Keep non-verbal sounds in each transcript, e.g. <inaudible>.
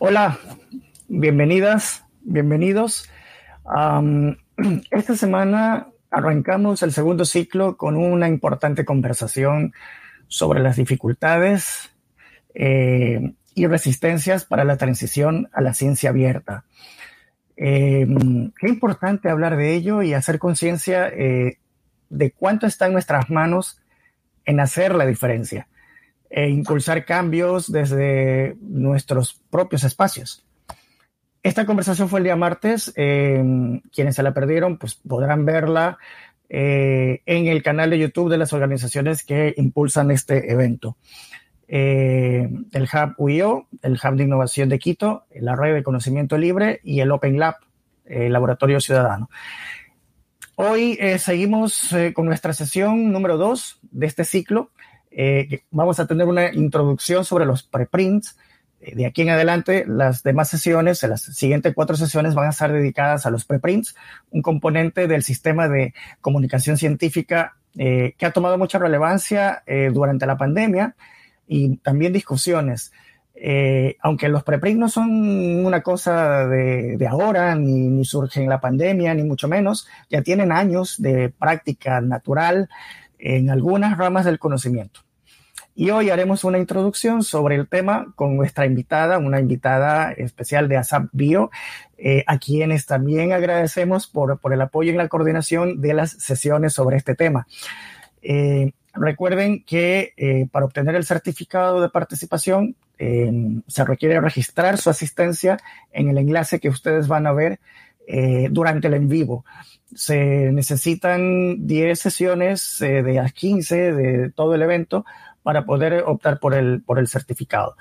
Hola, bienvenidas, bienvenidos. <clears throat> esta semana arrancamos el segundo ciclo con una importante conversación sobre las dificultades eh, y resistencias para la transición a la ciencia abierta. Em, qué importante hablar de ello y hacer conciencia eh, de cuánto está en nuestras manos en hacer la diferencia e impulsar cambios desde nuestros propios espacios. Esta conversación fue el día martes. Em, quienes se la perdieron, pues podrán verla eh, en el canal de YouTube de las organizaciones que impulsan este evento. Eh, el Hub UIO, el Hub de Innovación de Quito, la Red de Conocimiento Libre y el Open Lab, el Laboratorio Ciudadano. Hoy eh, seguimos con nuestra sesión número dos de este ciclo. Vamos a tener una introducción sobre los preprints. De aquí en adelante, las demás sesiones, las siguientes cuatro sesiones van a estar dedicadas a los preprints, un componente del sistema de comunicación científica que ha tomado mucha relevancia durante la pandemia y también discusiones. Eh, aunque los preprints no son una cosa de, ahora, ni, ni en la pandemia, ni mucho menos, ya tienen años de práctica natural en algunas ramas del conocimiento. Y hoy haremos una introducción sobre el tema con nuestra invitada, una invitada especial de ASAP Bio, eh, a quienes también agradecemos por, por, el apoyo en la coordinación de las sesiones sobre este tema. Eh, Recuerden que eh, para obtener el certificado de participación se requiere registrar su asistencia en el enlace que ustedes van a ver eh, durante el en vivo. Se necesitan 10 sesiones eh, de las 15 de todo el evento para poder optar por el, por el certificado.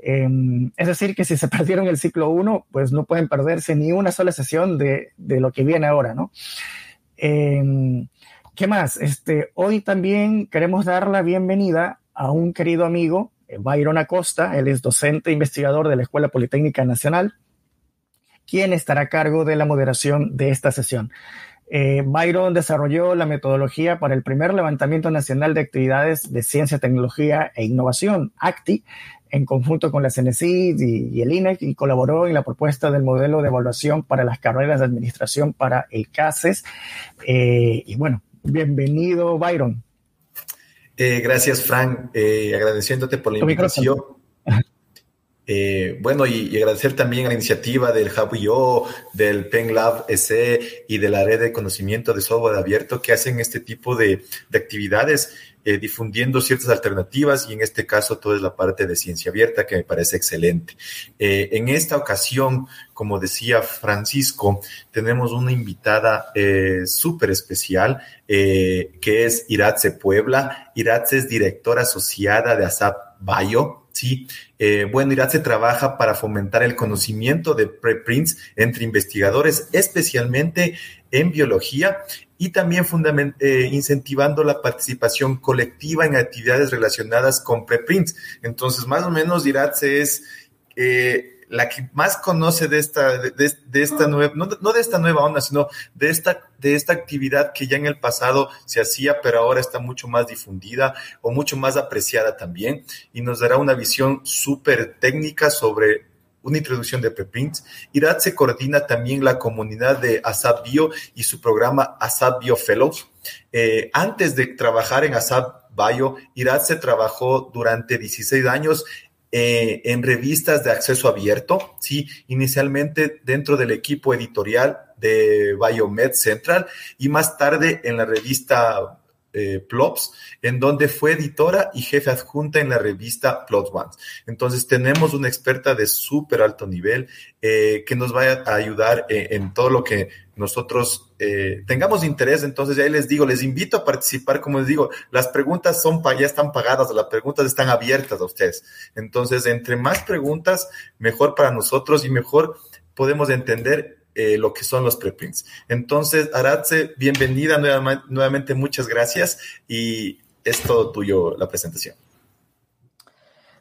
Em, es decir, que si se <laughs> perdieron el ciclo 1, pues no pueden perderse ni una sola sesión de, de lo que viene ahora, ¿no? Em, ¿Qué más? Este, hoy también queremos dar la bienvenida a un querido amigo, eh, Byron Acosta. Él es docente e investigador de la Escuela Politécnica Nacional, quien estará a cargo de la moderación de esta sesión. Eh, Byron desarrolló la metodología para el primer levantamiento nacional de actividades de ciencia, tecnología e innovación, ACTI, en conjunto con la CNCID y, el INEC, y colaboró en la propuesta del modelo de evaluación para las carreras de administración para el CASES. Eh, y bueno, Bienvenido, Byron. Eh, gracias, Frank. Eh, agradeciéndote por la invitación. Eh, bueno, y, agradecer también a la iniciativa del Hub del Pen Lab EC y de la red de conocimiento de software abierto que hacen este tipo de, de actividades eh, difundiendo ciertas alternativas y en este caso toda la parte de ciencia abierta que me parece excelente. Eh, en esta ocasión, como decía Francisco, tenemos una invitada súper especial que es Iratze Puebla. Iratze es directora asociada de ASAP Bayo. Sí, bueno, Iratze trabaja para fomentar el conocimiento de preprints entre investigadores, especialmente en biología y también eh, incentivando la participación colectiva en actividades relacionadas con preprints. Entonces, más o menos, Iratze es eh, la que más conoce de esta, de, esta nueva, no, de esta nueva onda, sino de esta, de esta actividad que ya en el pasado se hacía, pero ahora está mucho más difundida o mucho más apreciada también, y nos dará una visión súper técnica sobre una introducción de preprints. IRAD se coordina también la comunidad de ASAP Bio y su programa ASAP Bio Fellows. Eh, antes de trabajar en ASAP Bio, IRAD se trabajó durante 16 años eh, en revistas de acceso abierto, sí, inicialmente dentro del equipo editorial de Biomed Central y más tarde en la revista eh, Plops, en donde fue editora y jefe adjunta en la revista Plot Ones. Entonces tenemos una experta de súper alto nivel eh, que nos va a ayudar eh, en todo lo que nosotros tengamos interés. Entonces ya les digo, les invito a participar, como les digo, las preguntas son ya están pagadas, las preguntas están abiertas a ustedes. Entonces, entre más preguntas, mejor para nosotros y mejor podemos entender eh, lo que son los preprints. Entonces, Aratze, bienvenida nuevamente, muchas gracias y es todo tuyo la presentación.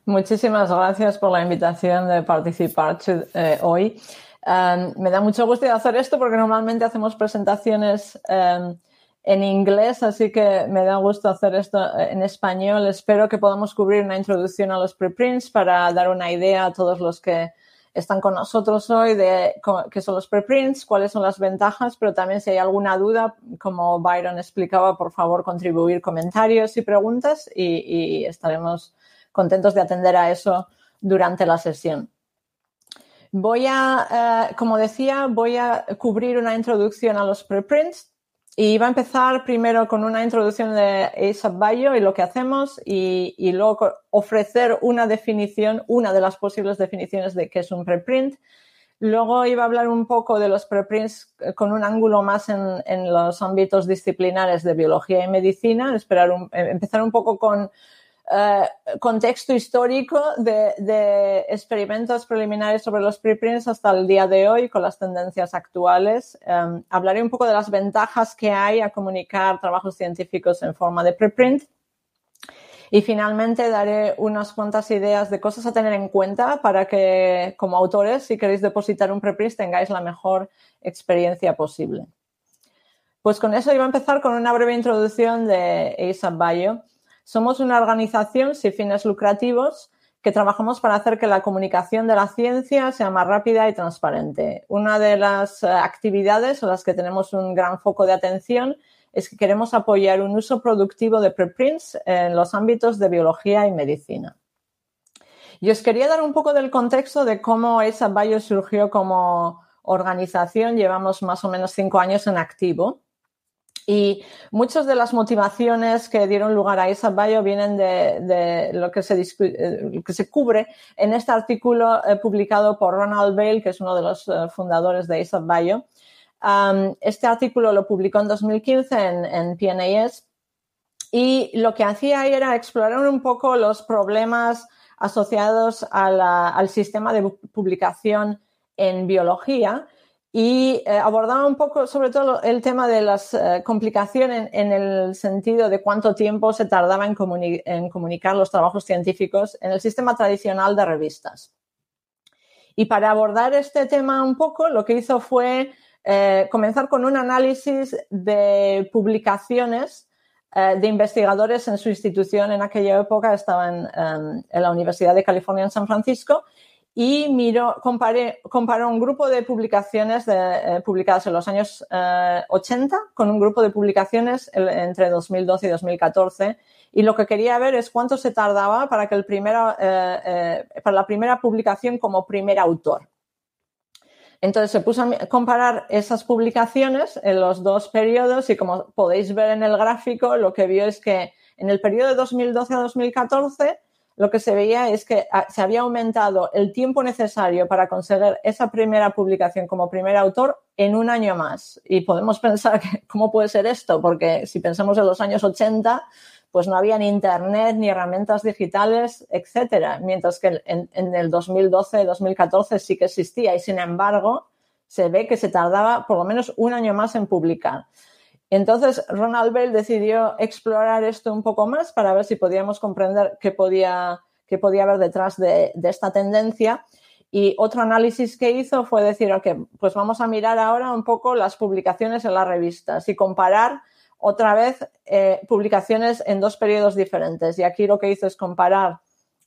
Muchísimas gracias por la invitación de participar eh, hoy. Um, me da mucho gusto hacer esto porque normalmente hacemos presentaciones um, en inglés, así que me da gusto hacer esto eh, en español. Espero que podamos cubrir una introducción a los preprints para dar una idea a todos los que están con nosotros hoy de qué son los preprints, cuáles son las ventajas, pero también si hay alguna duda, como Byron explicaba, por favor contribuir comentarios y preguntas y, estaremos contentos de atender a eso durante la sesión. Voy a, eh, como decía, voy a cubrir una introducción a los preprints y va a empezar primero con una introducción de ASAP Bio y lo que hacemos y, luego ofrecer una definición, una de las posibles definiciones de qué es un preprint. Luego iba a hablar un poco de los preprints eh, con un ángulo más en, los ámbitos disciplinares de biología y medicina, esperar eh, empezar un poco con eh, contexto histórico de, experimentos preliminares sobre los preprints hasta el día de hoy con las tendencias actuales. Em, hablaré un poco de las ventajas que hay a comunicar trabajos científicos en forma de preprint. Y finalmente daré unas cuantas ideas de cosas a tener en cuenta para que como autores, si queréis depositar un preprint, tengáis la mejor experiencia posible. Pues con eso iba a empezar con una breve introducción de ASAP Bio. Somos una organización sin fines lucrativos que trabajamos para hacer que la comunicación de la ciencia sea más rápida y transparente. Una de las eh, actividades en las que tenemos un gran foco de atención es que queremos apoyar un uso productivo de preprints en los ámbitos de biología y medicina. Y os quería dar un poco del contexto de cómo esa Bio surgió como organización. Llevamos más o menos cinco años en activo. Y muchas de las motivaciones que dieron lugar a esa bio vienen de, lo que se, eh, que se, cubre en este artículo eh, publicado por Ronald Bale, que es uno de los eh, fundadores de ASAP Bio. este artículo lo publicó en 2015 en, en PNAS y lo que hacía era explorar un poco los problemas asociados al sistema de publicación en biología y eh, abordaba un poco sobre todo el tema de las eh, complicaciones en, el sentido de cuánto tiempo se tardaba en, comunicar los trabajos científicos en el sistema tradicional de revistas. Y para abordar este tema un poco, lo que hizo fue eh, comenzar con un análisis de publicaciones de investigadores en su institución en aquella época, estaba en, en la Universidad de California en San Francisco, y miró, comparé, comparó un grupo de publicaciones eh, publicadas en los años 80 eh, con un grupo de publicaciones entre 2012 y 2014 y lo que quería ver es cuánto se tardaba para que el primero, eh, para la primera publicación como primer autor. Entonces se puso a comparar esas publicaciones en los dos periodos y como podéis ver en el gráfico, lo que vio es que en el periodo de 2012 a 2014 lo que se veía es que ah, se había aumentado el tiempo necesario para conseguir esa primera publicación como primer autor en un año más. Y podemos pensar <laughs> cómo puede ser esto, porque si pensamos en los años 80, pues no había ni internet, ni herramientas digitales, etcétera. Mientras que en, en el 2012, 2014 sí que existía y sin embargo se ve que se tardaba por lo menos un año más en publicar. Entonces, Ronald Bell decidió explorar esto un poco más para ver si podíamos comprender qué podía, qué podía haber detrás de, esta tendencia. Y otro análisis que hizo fue decir, ok, pues vamos a mirar ahora un poco las publicaciones en las revistas y comparar otra vez eh, publicaciones en dos periodos diferentes. Y aquí lo que hizo es comparar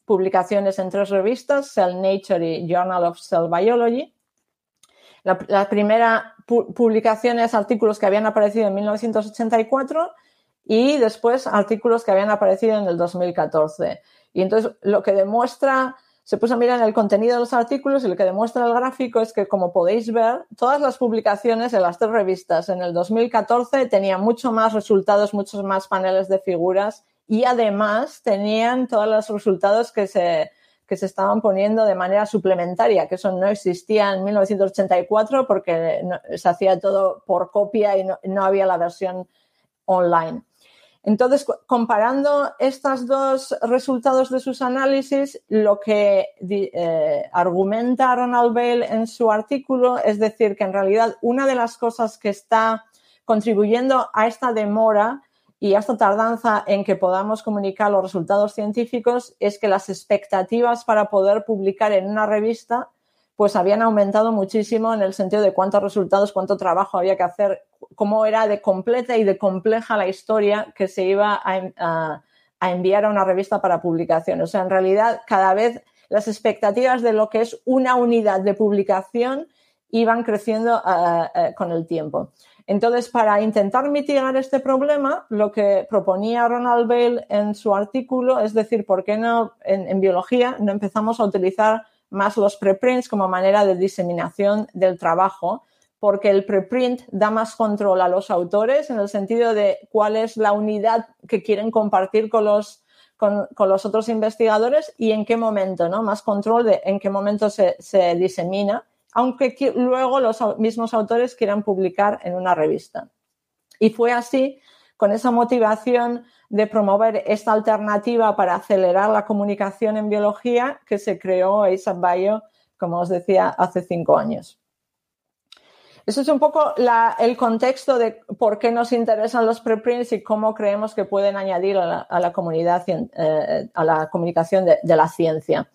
publicaciones en tres revistas, Cell Nature y Journal of Cell Biology, la, primera publicación es artículos que habían aparecido en 1984 y después artículos que habían aparecido en el 2014. Y entonces lo que demuestra, se puso a mirar el contenido de los artículos y lo que demuestra el gráfico es que, como podéis ver, todas las publicaciones en las tres revistas en el 2014 tenían mucho más resultados, muchos más paneles de figuras y además tenían todos los resultados que se, que se estaban poniendo de manera suplementaria, que eso no existía en 1984 porque se hacía todo por copia y no, había la versión online. Entonces, comparando estos dos resultados de sus análisis, lo que eh, argumenta Ronald Bale en su artículo es decir que en realidad una de las cosas que está contribuyendo a esta demora y esta tardanza en que podamos comunicar los resultados científicos es que las expectativas para poder publicar en una revista pues habían aumentado muchísimo en el sentido de cuántos resultados, cuánto trabajo había que hacer, cómo era de completa y de compleja la historia que se iba a, enviar a una revista para publicación. O sea, en realidad cada vez las expectativas de lo que es una unidad de publicación iban creciendo eh, eh, con el tiempo. Entonces, para intentar mitigar este problema, lo que proponía Ronald Bale en su artículo es decir, ¿por qué no en, biología no empezamos a utilizar más los preprints como manera de diseminación del trabajo? Porque el preprint da más control a los autores en el sentido de cuál es la unidad que quieren compartir con los, con, los otros investigadores y en qué momento, ¿no? Más control de en qué momento se, se disemina aunque luego los mismos autores quieran publicar en una revista. Y fue así, con esa motivación de promover esta alternativa para acelerar la comunicación en biología, que se creó ASAP Bio, como os decía, hace cinco años. Eso es un poco el contexto de por qué nos interesan los preprints y cómo creemos que pueden añadir a la, comunidad, eh, a la comunicación de la ciencia.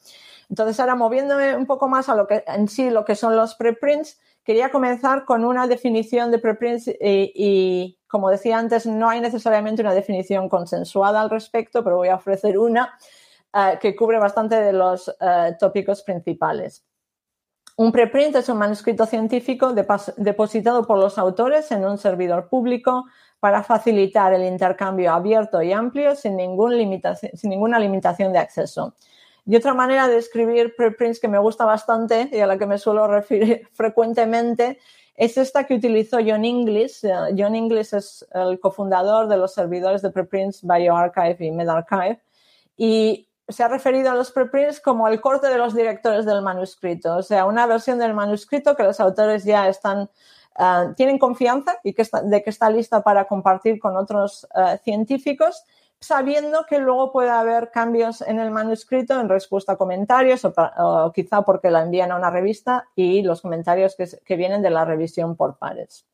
Entonces, ahora moviéndome un poco más a lo que en sí lo que son los preprints, quería comenzar con una definición de preprints y, como decía antes, no hay necesariamente una definición consensuada al respecto, pero voy a ofrecer una eh, que cubre bastante de los eh, tópicos principales. Un preprint es un manuscrito científico depositado por los autores en un servidor público para facilitar el intercambio abierto y amplio sin, sin ninguna limitación de acceso. Y otra manera de escribir preprints que me gusta bastante y a la que me suelo referir <laughs> frecuentemente es esta que utilizó John Inglis. Eh, John Inglis es el cofundador de los servidores de preprints BioArchive y MedArchive. Y se ha referido a los preprints como el corte de los directores del manuscrito, o sea, una versión del manuscrito que los autores ya están eh, tienen confianza y que de que está lista para compartir con otros eh, científicos sabiendo que luego puede haber cambios en el manuscrito en respuesta a comentarios o, quizá porque la envían a una revista y los comentarios que, vienen de la revisión por pares.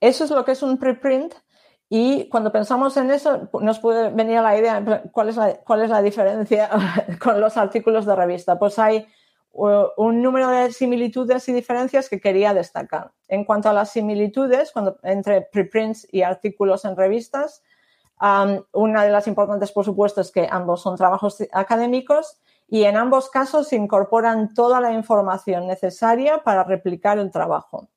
Eso es lo que es un preprint y cuando pensamos en eso nos puede venir la idea cuál es la, cuál es la diferencia <laughs> con los artículos de revista. Pues hay un número de similitudes y diferencias que quería destacar. En cuanto a las similitudes entre preprints y artículos en revistas, una de las importantes, por supuesto, es que ambos son trabajos académicos y en ambos casos se incorporan toda la información necesaria para replicar el trabajo.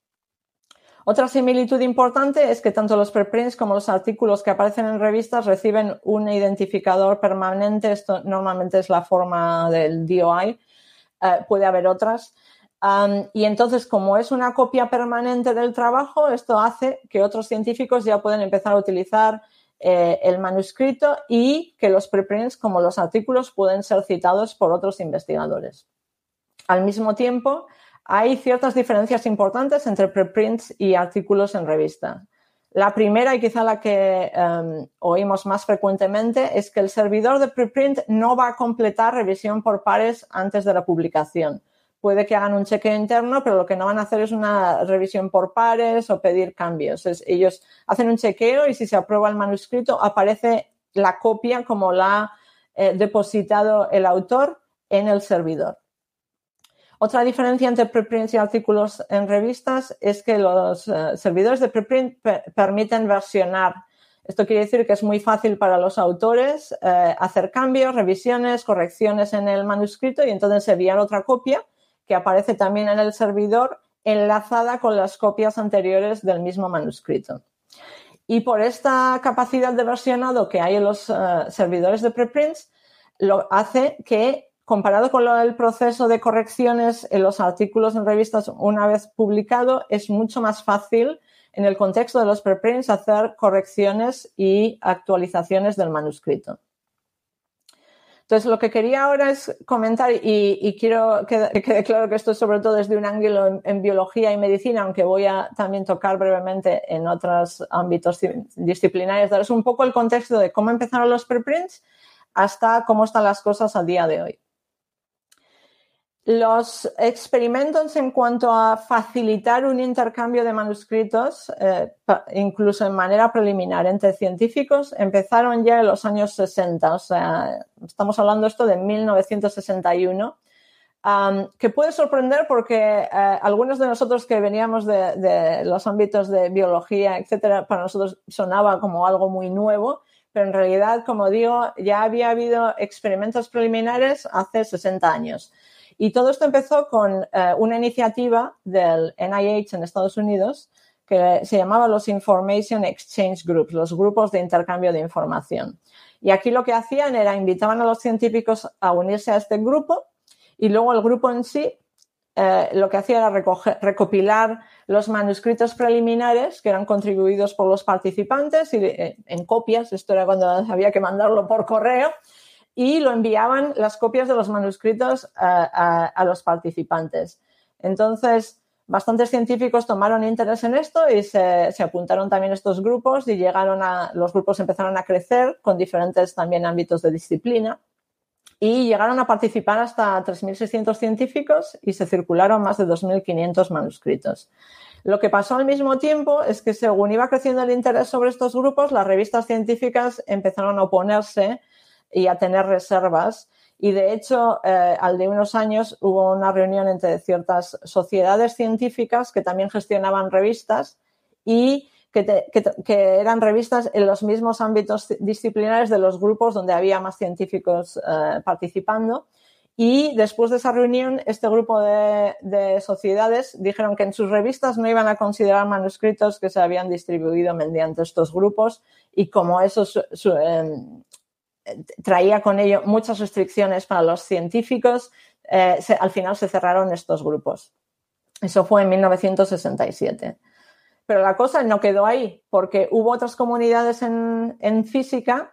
Otra similitud importante es que tanto los preprints como los artículos que aparecen en revistas reciben un identificador permanente. Esto normalmente es la forma del DOI. Eh, puede haber otras. y entonces, como es una copia permanente del trabajo, esto hace que otros científicos ya pueden empezar a utilizar eh, el manuscrito y que los preprints, como los artículos, pueden ser citados por otros investigadores. Al mismo tiempo, hay ciertas diferencias importantes entre preprints y artículos en revista. La primera y quizá la que em, oímos más frecuentemente es que el servidor de preprint no va a completar revisión por pares antes de la publicación puede que hagan un chequeo interno, pero lo que no van a hacer es una revisión por pares o pedir cambios. ellos hacen un chequeo y si se aprueba el manuscrito aparece la copia como la ha eh, depositado el autor en el servidor. Otra diferencia entre preprints y artículos en revistas es que los eh, servidores de preprint permiten versionar. Esto quiere decir que es muy fácil para los autores eh, hacer cambios, revisiones, correcciones en el manuscrito y entonces enviar otra copia que aparece también en el servidor enlazada con las copias anteriores del mismo manuscrito. Y por esta capacidad de versionado que hay en los eh, servidores de preprints, lo hace que, comparado con el proceso de correcciones en los artículos en revistas una vez publicado, es mucho más fácil en el contexto de los preprints hacer correcciones y actualizaciones del manuscrito. Entonces, lo que quería ahora es comentar, y, quiero que, quede claro que esto es sobre todo desde un ángulo en, biología y medicina, aunque voy a también tocar brevemente en otros ámbitos disciplinarios, daros un poco el contexto de cómo empezaron los preprints hasta cómo están las cosas a día de hoy. Los experimentos en cuanto a facilitar un intercambio de manuscritos, eh, incluso en manera preliminar entre científicos, empezaron ya en los años 60, o sea, estamos hablando esto de 1961, que puede sorprender porque eh, algunos de nosotros que veníamos de, los ámbitos de biología, etcétera, para nosotros sonaba como algo muy nuevo, pero en realidad, como digo, ya había habido experimentos preliminares hace 60 años. Y todo esto empezó con eh, una iniciativa del NIH en Estados Unidos que se llamaba los Information Exchange Groups, los grupos de intercambio de información. Y aquí lo que hacían era invitaban a los científicos a unirse a este grupo y luego el grupo en sí eh, lo que hacía era recopilar los manuscritos preliminares que eran contribuidos por los participantes y, eh, en copias, esto era cuando había que mandarlo por correo, y lo enviaban las copias de los manuscritos a, los participantes. Entonces, bastantes científicos tomaron interés en esto y se, se, apuntaron también estos grupos y llegaron a, los grupos empezaron a crecer con diferentes también ámbitos de disciplina y llegaron a participar hasta 3.600 científicos y se circularon más de 2.500 manuscritos. Lo que pasó al mismo tiempo es que según iba creciendo el interés sobre estos grupos, las revistas científicas empezaron a oponerse y a tener reservas. Y de hecho, eh, al de unos años hubo una reunión entre ciertas sociedades científicas que también gestionaban revistas y que, eran revistas en los mismos ámbitos disciplinares de los grupos donde había más científicos eh, participando. Y después de esa reunión, este grupo de, sociedades dijeron que en sus revistas no iban a considerar manuscritos que se habían distribuido mediante estos grupos y como eso em, traía con ello muchas restricciones para los científicos, eh, al final se cerraron estos grupos. Eso fue en 1967. Pero la cosa no quedó ahí, porque hubo otras comunidades en, física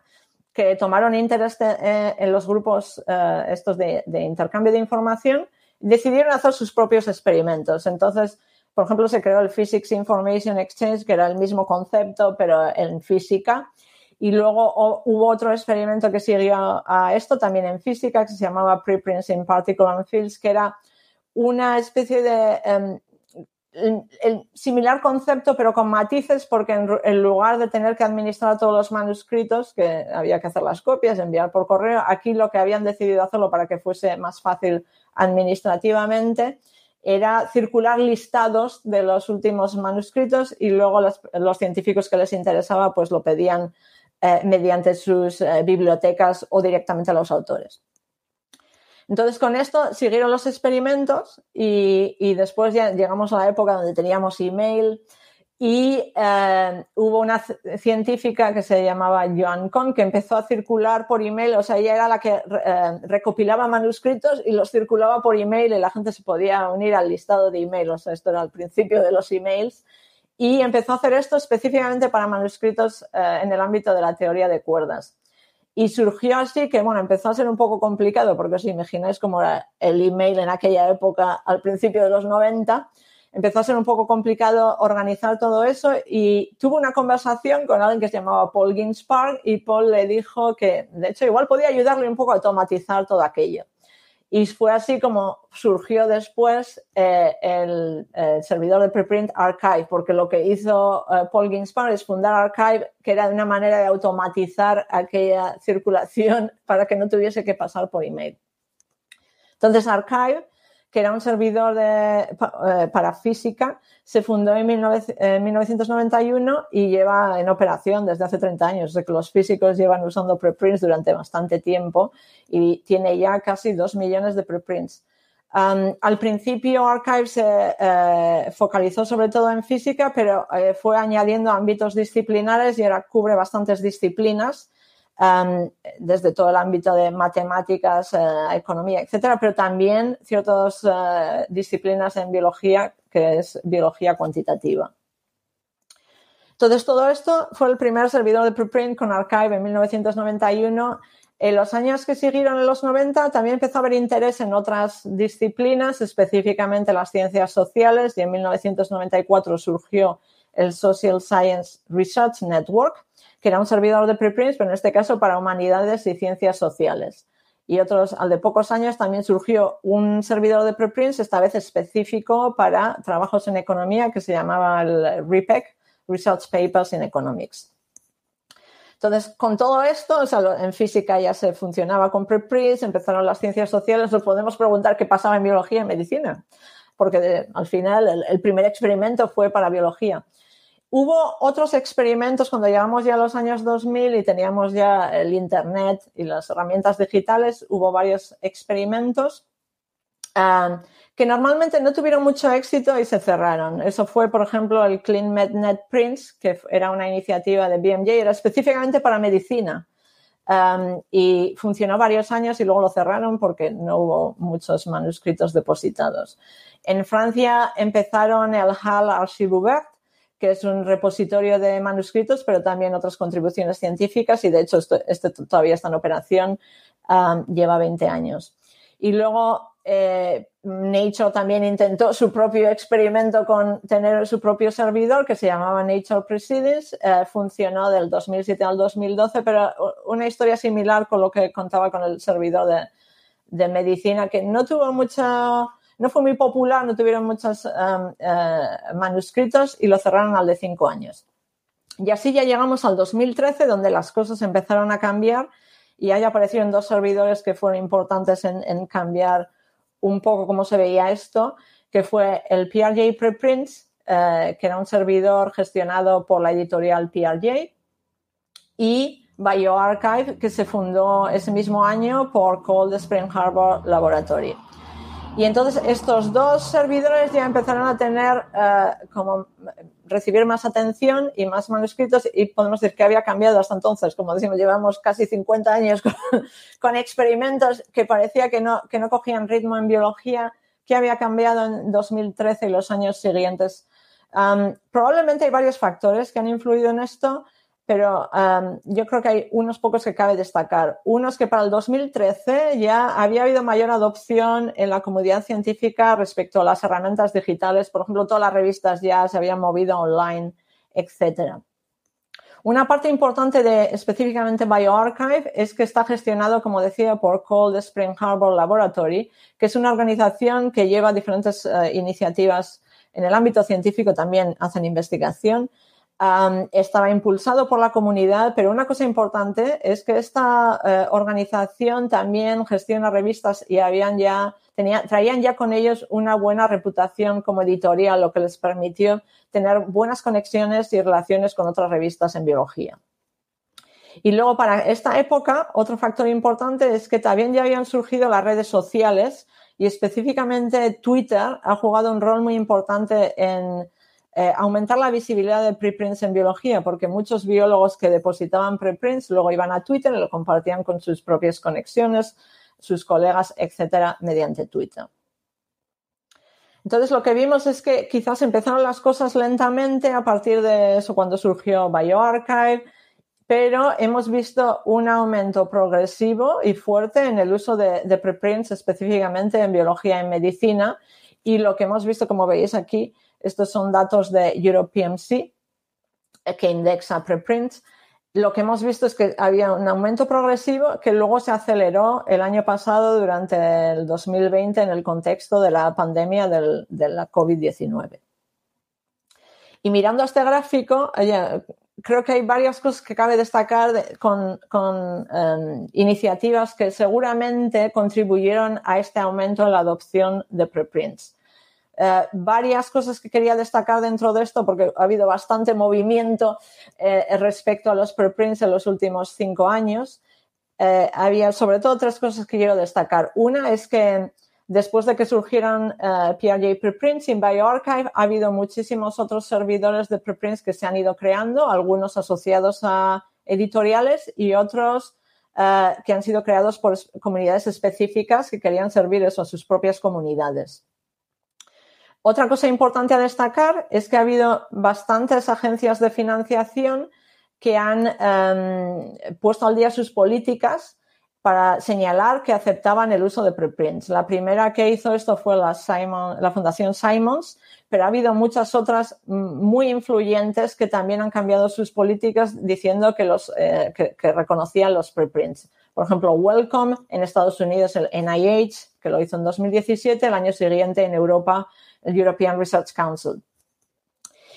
que tomaron interés eh, en los grupos eh, estos de, intercambio de información decidieron hacer sus propios experimentos. Entonces, por ejemplo, se creó el Physics Information Exchange, que era el mismo concepto, pero en física. Y luego hubo otro experimento que siguió a esto también en física, que se llamaba Preprints in Particle Fields, que era una especie de em, el, similar concepto, pero con matices, porque en, lugar de tener que administrar todos los manuscritos, que había que hacer las copias, enviar por correo, aquí lo que habían decidido hacerlo para que fuese más fácil administrativamente era circular listados de los últimos manuscritos y luego los, científicos que les interesaba pues lo pedían eh, mediante sus eh, bibliotecas o directamente a los autores. Entonces, con esto siguieron los experimentos y, después ya llegamos a la época donde teníamos email y eh, hubo una científica que se llamaba Joan Kohn que empezó a circular por email, o sea, ella era la que recopilaba manuscritos y los circulaba por email y la gente se podía unir al listado de email, o esto era al principio de los emails. Y empezó a hacer esto específicamente para manuscritos eh, en el ámbito de la teoría de cuerdas. Y surgió así que, bueno, empezó a ser un poco complicado, porque os imagináis cómo era el email en aquella época, al principio de los 90, empezó a ser un poco complicado organizar todo eso y tuvo una conversación con alguien que se llamaba Paul Ginspark y Paul le dijo que, de hecho, igual podía ayudarle un poco a automatizar todo aquello. Y fue así como surgió después eh, el, servidor de preprint Archive, porque lo que hizo eh, Paul Ginspan es fundar Archive, que era una manera de automatizar aquella circulación <laughs> para que no tuviese que pasar por email. Entonces, Archive que era un servidor de, eh, para física, se fundó en, 1991 y lleva en operación desde hace 30 años. Los físicos llevan usando preprints durante bastante tiempo y tiene ya casi 2 millones de preprints. al principio Archive se eh, focalizó sobre todo en física, pero eh, fue añadiendo ámbitos disciplinares y ahora cubre bastantes disciplinas desde todo el ámbito de matemáticas, eh, economía, etcétera, pero también ciertas eh, disciplinas en biología, que es biología cuantitativa. Entonces, todo esto fue el primer servidor de preprint con Archive en 1991. En los años que siguieron en los 90 también empezó a haber interés en otras disciplinas, específicamente las ciencias sociales, y en 1994 surgió el Social Science Research Network, que era un servidor de preprints, pero en este caso para humanidades y ciencias sociales. Y otros, al de pocos años, también surgió un servidor de preprints, esta vez específico para trabajos en economía, que se llamaba el REPEC, Research Papers in Economics. Entonces, con todo esto, en física ya se funcionaba con preprints, empezaron las ciencias sociales, nos podemos preguntar qué pasaba en biología y medicina, porque al final el primer experimento fue para biología. Hubo otros experimentos cuando llegamos ya a los años 2000 y teníamos ya el Internet y las herramientas digitales, hubo varios experimentos que normalmente no tuvieron mucho éxito y se cerraron. Eso fue, por ejemplo, el Clean Net Prints, que era una iniciativa de BMJ, era específicamente para medicina. Y funcionó varios años y luego lo cerraron porque no hubo muchos manuscritos depositados. En Francia empezaron el HAL Archive Ouvert, que es un repositorio de manuscritos, pero también otras contribuciones científicas y de hecho este todavía está en operación, um, lleva 20 años. Y luego eh, Nature también intentó su propio experimento con tener su propio servidor que se llamaba Nature Proceedings. Eh, funcionó del 2007 al 2012, pero una historia similar con lo que contaba con el servidor de, de medicina que no tuvo mucha no fue muy popular, no tuvieron muchos um, eh, manuscritos y lo cerraron al de cinco años. Y así ya llegamos al 2013, donde las cosas empezaron a cambiar y ahí aparecieron dos servidores que fueron importantes en, cambiar un poco cómo se veía esto, que fue el PRJ Preprints, eh, que era un servidor gestionado por la editorial PRJ, y BioArchive, que se fundó ese mismo año por Cold Spring Harbor Laboratory. Y entonces estos dos servidores ya empezaron a tener eh, como recibir más atención y más manuscritos y podemos decir que había cambiado hasta entonces. Como decimos, llevamos casi 50 años <laughs> con, experimentos que parecía que no, que no cogían ritmo en biología, que había cambiado en 2013 y los años siguientes. probablemente hay varios factores que han influido en esto pero yo creo que hay unos pocos que cabe destacar. Uno es que para el 2013 ya había habido mayor adopción en la comunidad científica respecto a las herramientas digitales. Por ejemplo, todas las revistas ya se habían movido online, etc. Una parte importante de específicamente BioArchive es que está gestionado, como decía, por Cold Spring Harbor Laboratory, que es una organización que lleva diferentes eh, iniciativas en el ámbito científico, también hacen investigación estaba impulsado por la comunidad, pero una cosa importante es que esta eh, organización también gestiona revistas y habían ya, traían ya con ellos una buena reputación como editorial, lo que les permitió tener buenas conexiones y relaciones con otras revistas en biología. Y luego para esta época, otro factor importante es que también ya habían surgido las redes sociales y específicamente Twitter ha jugado un rol muy importante en eh, aumentar la visibilidad de preprints en biología, porque muchos biólogos que depositaban preprints luego iban a Twitter y lo compartían con sus propias conexiones, sus colegas, etcétera, mediante Twitter. Entonces, lo que vimos es que quizás empezaron las cosas lentamente a partir de eso, cuando surgió BioArchive, pero hemos visto un aumento progresivo y fuerte en el uso de, de preprints, específicamente en biología y medicina. Y lo que hemos visto, como veis aquí, estos son datos de EuroPMC eh, que indexa preprints. Lo que hemos visto es que había un aumento progresivo que luego se aceleró el año pasado durante el 2020 en el contexto de la pandemia de la COVID-19. Y mirando este gráfico, creo que hay varias cosas que cabe destacar con, em, iniciativas que seguramente contribuyeron a este aumento en la adopción de preprints. Eh, varias cosas que quería destacar dentro de esto, porque ha habido bastante movimiento eh, respecto a los preprints en los últimos cinco años. Eh, había sobre todo tres cosas que quiero destacar. Una es que después de que surgieron PRJ preprints en BioArchive, ha habido muchísimos otros servidores de preprints que se han ido creando, algunos asociados a editoriales y otros que han sido creados por comunidades específicas que querían servir eso a sus propias comunidades. Otra cosa importante a destacar es que ha habido bastantes agencias de financiación que han em, puesto al día sus políticas para señalar que aceptaban el uso de preprints. La primera que hizo esto fue la, la Fundación Simons, pero ha habido muchas otras muy influyentes que también han cambiado sus políticas diciendo que, los, eh, que reconocían los preprints. Por ejemplo, Welcome en Estados Unidos, el NIH, que lo hizo en 2017, el año siguiente en Europa el European Research Council.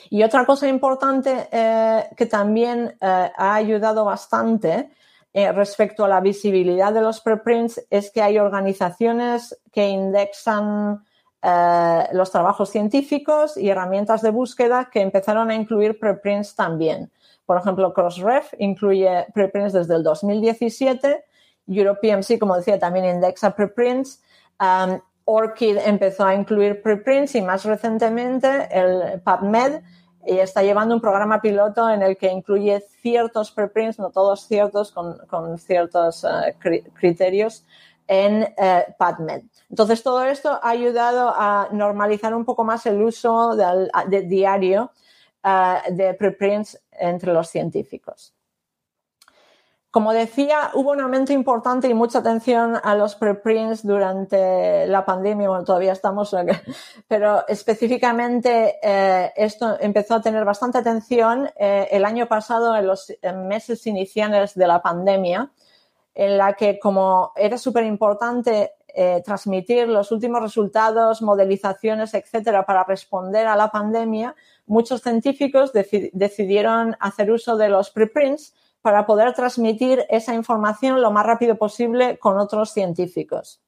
Y otra cosa importante eh, que también eh, ha ayudado bastante eh, respecto a la visibilidad de los preprints es que hay organizaciones que indexan los trabajos científicos y herramientas de búsqueda que empezaron a incluir preprints también. Por ejemplo, Crossref incluye preprints desde el 2017, EuroPMC, como decía, también indexa preprints. ORCID empezó a incluir preprints y más recientemente el PubMed y está llevando un programa piloto en el que incluye ciertos preprints, no todos ciertos, con, ciertos eh, criterios en eh, PubMed. Entonces, todo esto ha ayudado a normalizar un poco más el uso del, de diario eh, de preprints entre los científicos. Como decía, hubo un aumento importante y mucha atención a los preprints durante la pandemia, bueno, todavía estamos, <laughs> pero específicamente eh, esto empezó a tener bastante atención eh, el año pasado, en los meses iniciales de la pandemia, en la que como era súper importante eh, transmitir los últimos resultados, modelizaciones, etcétera, para responder a la pandemia, muchos científicos decidieron hacer uso de los preprints para poder transmitir esa información lo más rápido posible con otros científicos.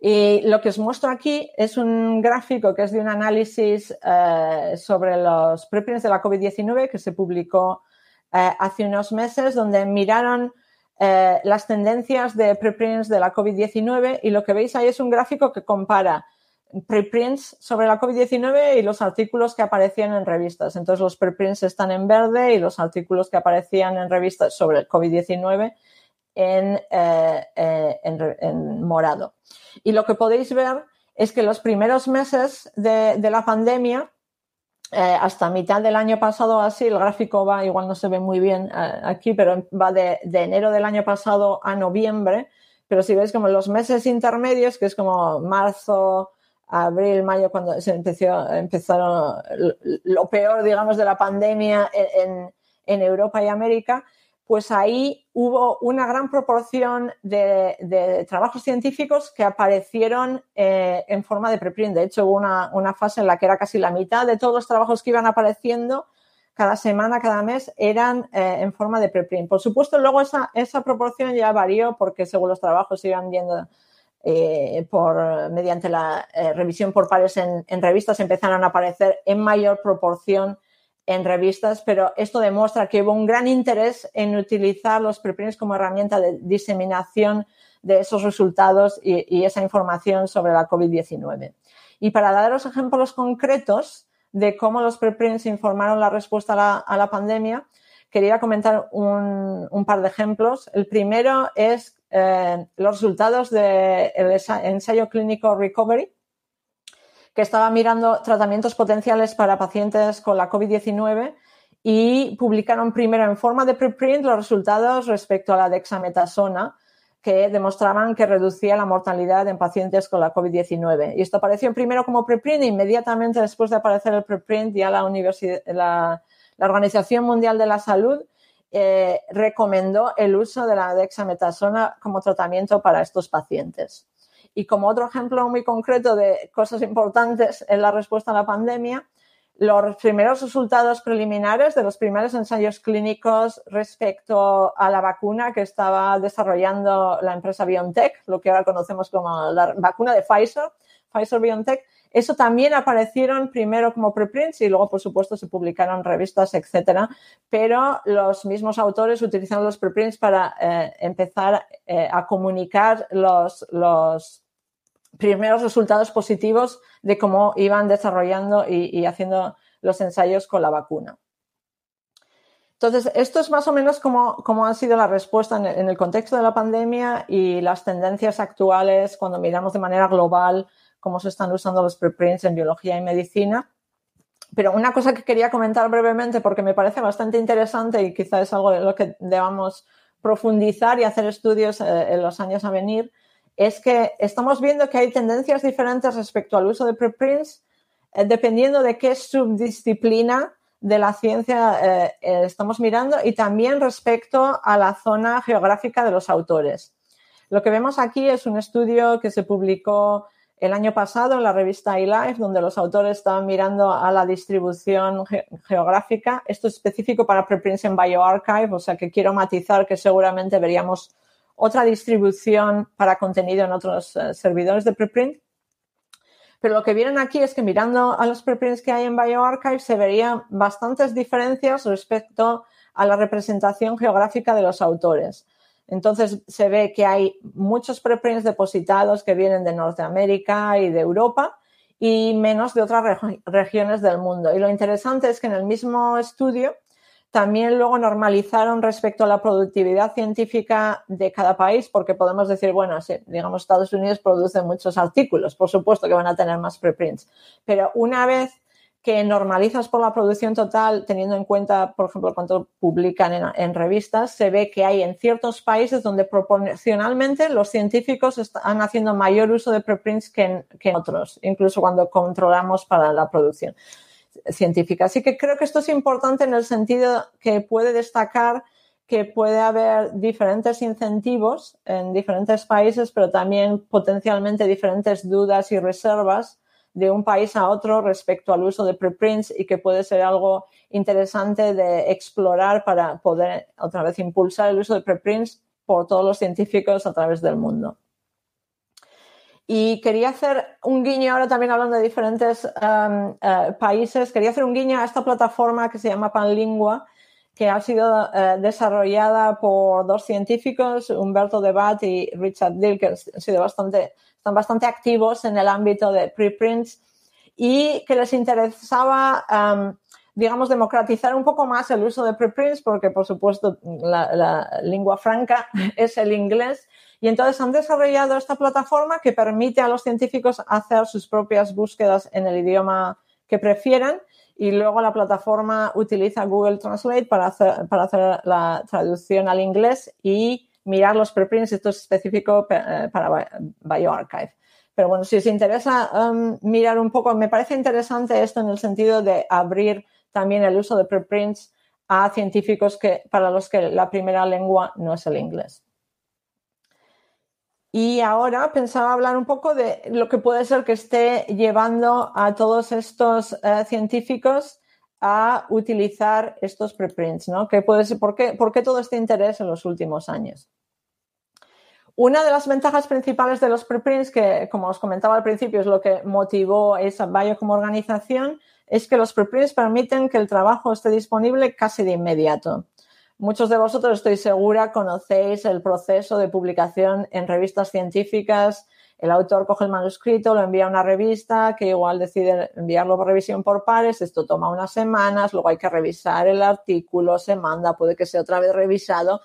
Y lo que os muestro aquí es un gráfico que es de un análisis eh, sobre los preprints de la COVID-19 que se publicó eh, hace unos meses, donde miraron eh, las tendencias de preprints de la COVID-19 y lo que veis ahí es un gráfico que compara preprints sobre la COVID-19 y los artículos que aparecían en revistas. Entonces, los preprints están en verde y los artículos que aparecían en revistas sobre el COVID-19 en, eh, eh, en, morado. Y lo que podéis ver es que los primeros meses de, la pandemia, eh, hasta mitad del año pasado así, el gráfico va, igual no se ve muy bien aquí, pero va de, de enero del año pasado a noviembre, pero si veis como los meses intermedios, que es como marzo, abril, mayo, cuando se empezó, empezaron lo peor, digamos, de la pandemia en, Europa y América, pues ahí hubo una gran proporción de, trabajos científicos que aparecieron eh, en forma de preprint. De hecho, hubo una, fase en la que era casi la mitad de todos los trabajos que iban apareciendo cada semana, cada mes, eran eh, en forma de preprint. Por supuesto, luego esa, esa proporción ya varió porque según los trabajos iban viendo eh, por, mediante la eh, revisión por pares en, revistas empezaron a aparecer en mayor proporción en revistas, pero esto demuestra que hubo un gran interés en utilizar los preprints como herramienta de diseminación de esos resultados y, esa información sobre la COVID-19. Y para daros ejemplos concretos de cómo los preprints informaron la respuesta a la, pandemia, quería comentar un, un, par de ejemplos. El primero es eh, los resultados del ensayo clínico Recovery, que estaba mirando tratamientos potenciales para pacientes con la COVID-19 y publicaron primero en forma de preprint los resultados respecto a la dexametasona, que demostraban que reducía la mortalidad en pacientes con la COVID-19. Y esto apareció primero como preprint e inmediatamente después de aparecer el preprint ya la, la, la Organización Mundial de la Salud eh, recomendó el uso de la dexametasona como tratamiento para estos pacientes. Y como otro ejemplo muy concreto de cosas importantes en la respuesta a la pandemia, los primeros resultados preliminares de los primeros ensayos clínicos respecto a la vacuna que estaba desarrollando la empresa BioNTech, lo que ahora conocemos como la vacuna de Pfizer, Pfizer BioNTech, eso también aparecieron primero como preprints y luego, por supuesto, se publicaron revistas, etcétera. Pero los mismos autores utilizaron los preprints para eh, empezar eh, a comunicar los, primeros resultados positivos de cómo iban desarrollando y, haciendo los ensayos con la vacuna. Entonces, esto es más o menos como, como ha sido la respuesta en el, contexto de la pandemia y las tendencias actuales cuando miramos de manera global cómo se están usando los preprints en biología y medicina. Pero una cosa que quería comentar brevemente, porque me parece bastante interesante y quizás es algo de lo que debamos profundizar y hacer estudios eh, en los años a venir, es que estamos viendo que hay tendencias diferentes respecto al uso de preprints eh, dependiendo de qué subdisciplina de la ciencia eh, estamos mirando y también respecto a la zona geográfica de los autores. Lo que vemos aquí es un estudio que se publicó el año pasado en la revista iLife, donde los autores estaban mirando a la distribución geográfica. Esto es específico para preprints en bioarchive, o sea que quiero matizar que seguramente veríamos otra distribución para contenido en otros eh, servidores de preprint. Pero lo que vienen aquí es que mirando a los preprints que hay en BioArchive se verían bastantes diferencias respecto a la representación geográfica de los autores. Entonces se ve que hay muchos preprints depositados que vienen de Norteamérica y de Europa y menos de otras regiones del mundo. Y lo interesante es que en el mismo estudio también luego normalizaron respecto a la productividad científica de cada país, porque podemos decir, bueno, sí, digamos, Estados Unidos produce muchos artículos, por supuesto que van a tener más preprints, pero una vez que normalizas por la producción total, teniendo en cuenta, por ejemplo, cuánto publican en, revistas, se ve que hay en ciertos países donde proporcionalmente los científicos están haciendo mayor uso de preprints que que en otros, incluso cuando controlamos para la producción científica. Así que creo que esto es importante en el sentido que puede destacar que puede haber diferentes incentivos en diferentes países, pero también potencialmente diferentes dudas y reservas de un país a otro respecto al uso de preprints y que puede ser algo interesante de explorar para poder otra vez impulsar el uso de preprints por todos los científicos a través del mundo. Y quería hacer un guiño, ahora también hablando de diferentes um, eh, países, quería hacer un guiño a esta plataforma que se llama Panlingua, que ha sido eh, desarrollada por dos científicos, Humberto Debat y Richard Dill, que han sido bastante, están bastante activos en el ámbito de preprints y que les interesaba, um, digamos, democratizar un poco más el uso de preprints, porque por supuesto la, la lengua franca <laughs> es el inglés. Y entonces han desarrollado esta plataforma que permite a los científicos hacer sus propias búsquedas en el idioma que prefieran y luego la plataforma utiliza Google Translate para hacer, para hacer la traducción al inglés y mirar los preprints. Esto es específico eh, para BioArchive. Pero bueno, si os interesa um, mirar un poco, me parece interesante esto en el sentido de abrir también el uso de preprints a científicos que, para los que la primera lengua no es el inglés. Y ahora pensaba hablar un poco de lo que puede ser que esté llevando a todos estos eh, científicos a utilizar estos preprints, ¿no? ¿Qué puede ser, por, qué, ¿Por qué todo este interés en los últimos años? Una de las ventajas principales de los preprints, que como os comentaba al principio es lo que motivó esa Bio como organización, es que los preprints permiten que el trabajo esté disponible casi de inmediato. Muchos de vosotros, estoy segura, conocéis el proceso de publicación en revistas científicas. El autor coge el manuscrito, lo envía a una revista que igual decide enviarlo por revisión por pares. Esto toma unas semanas, luego hay que revisar el artículo, se manda, puede que sea otra vez revisado.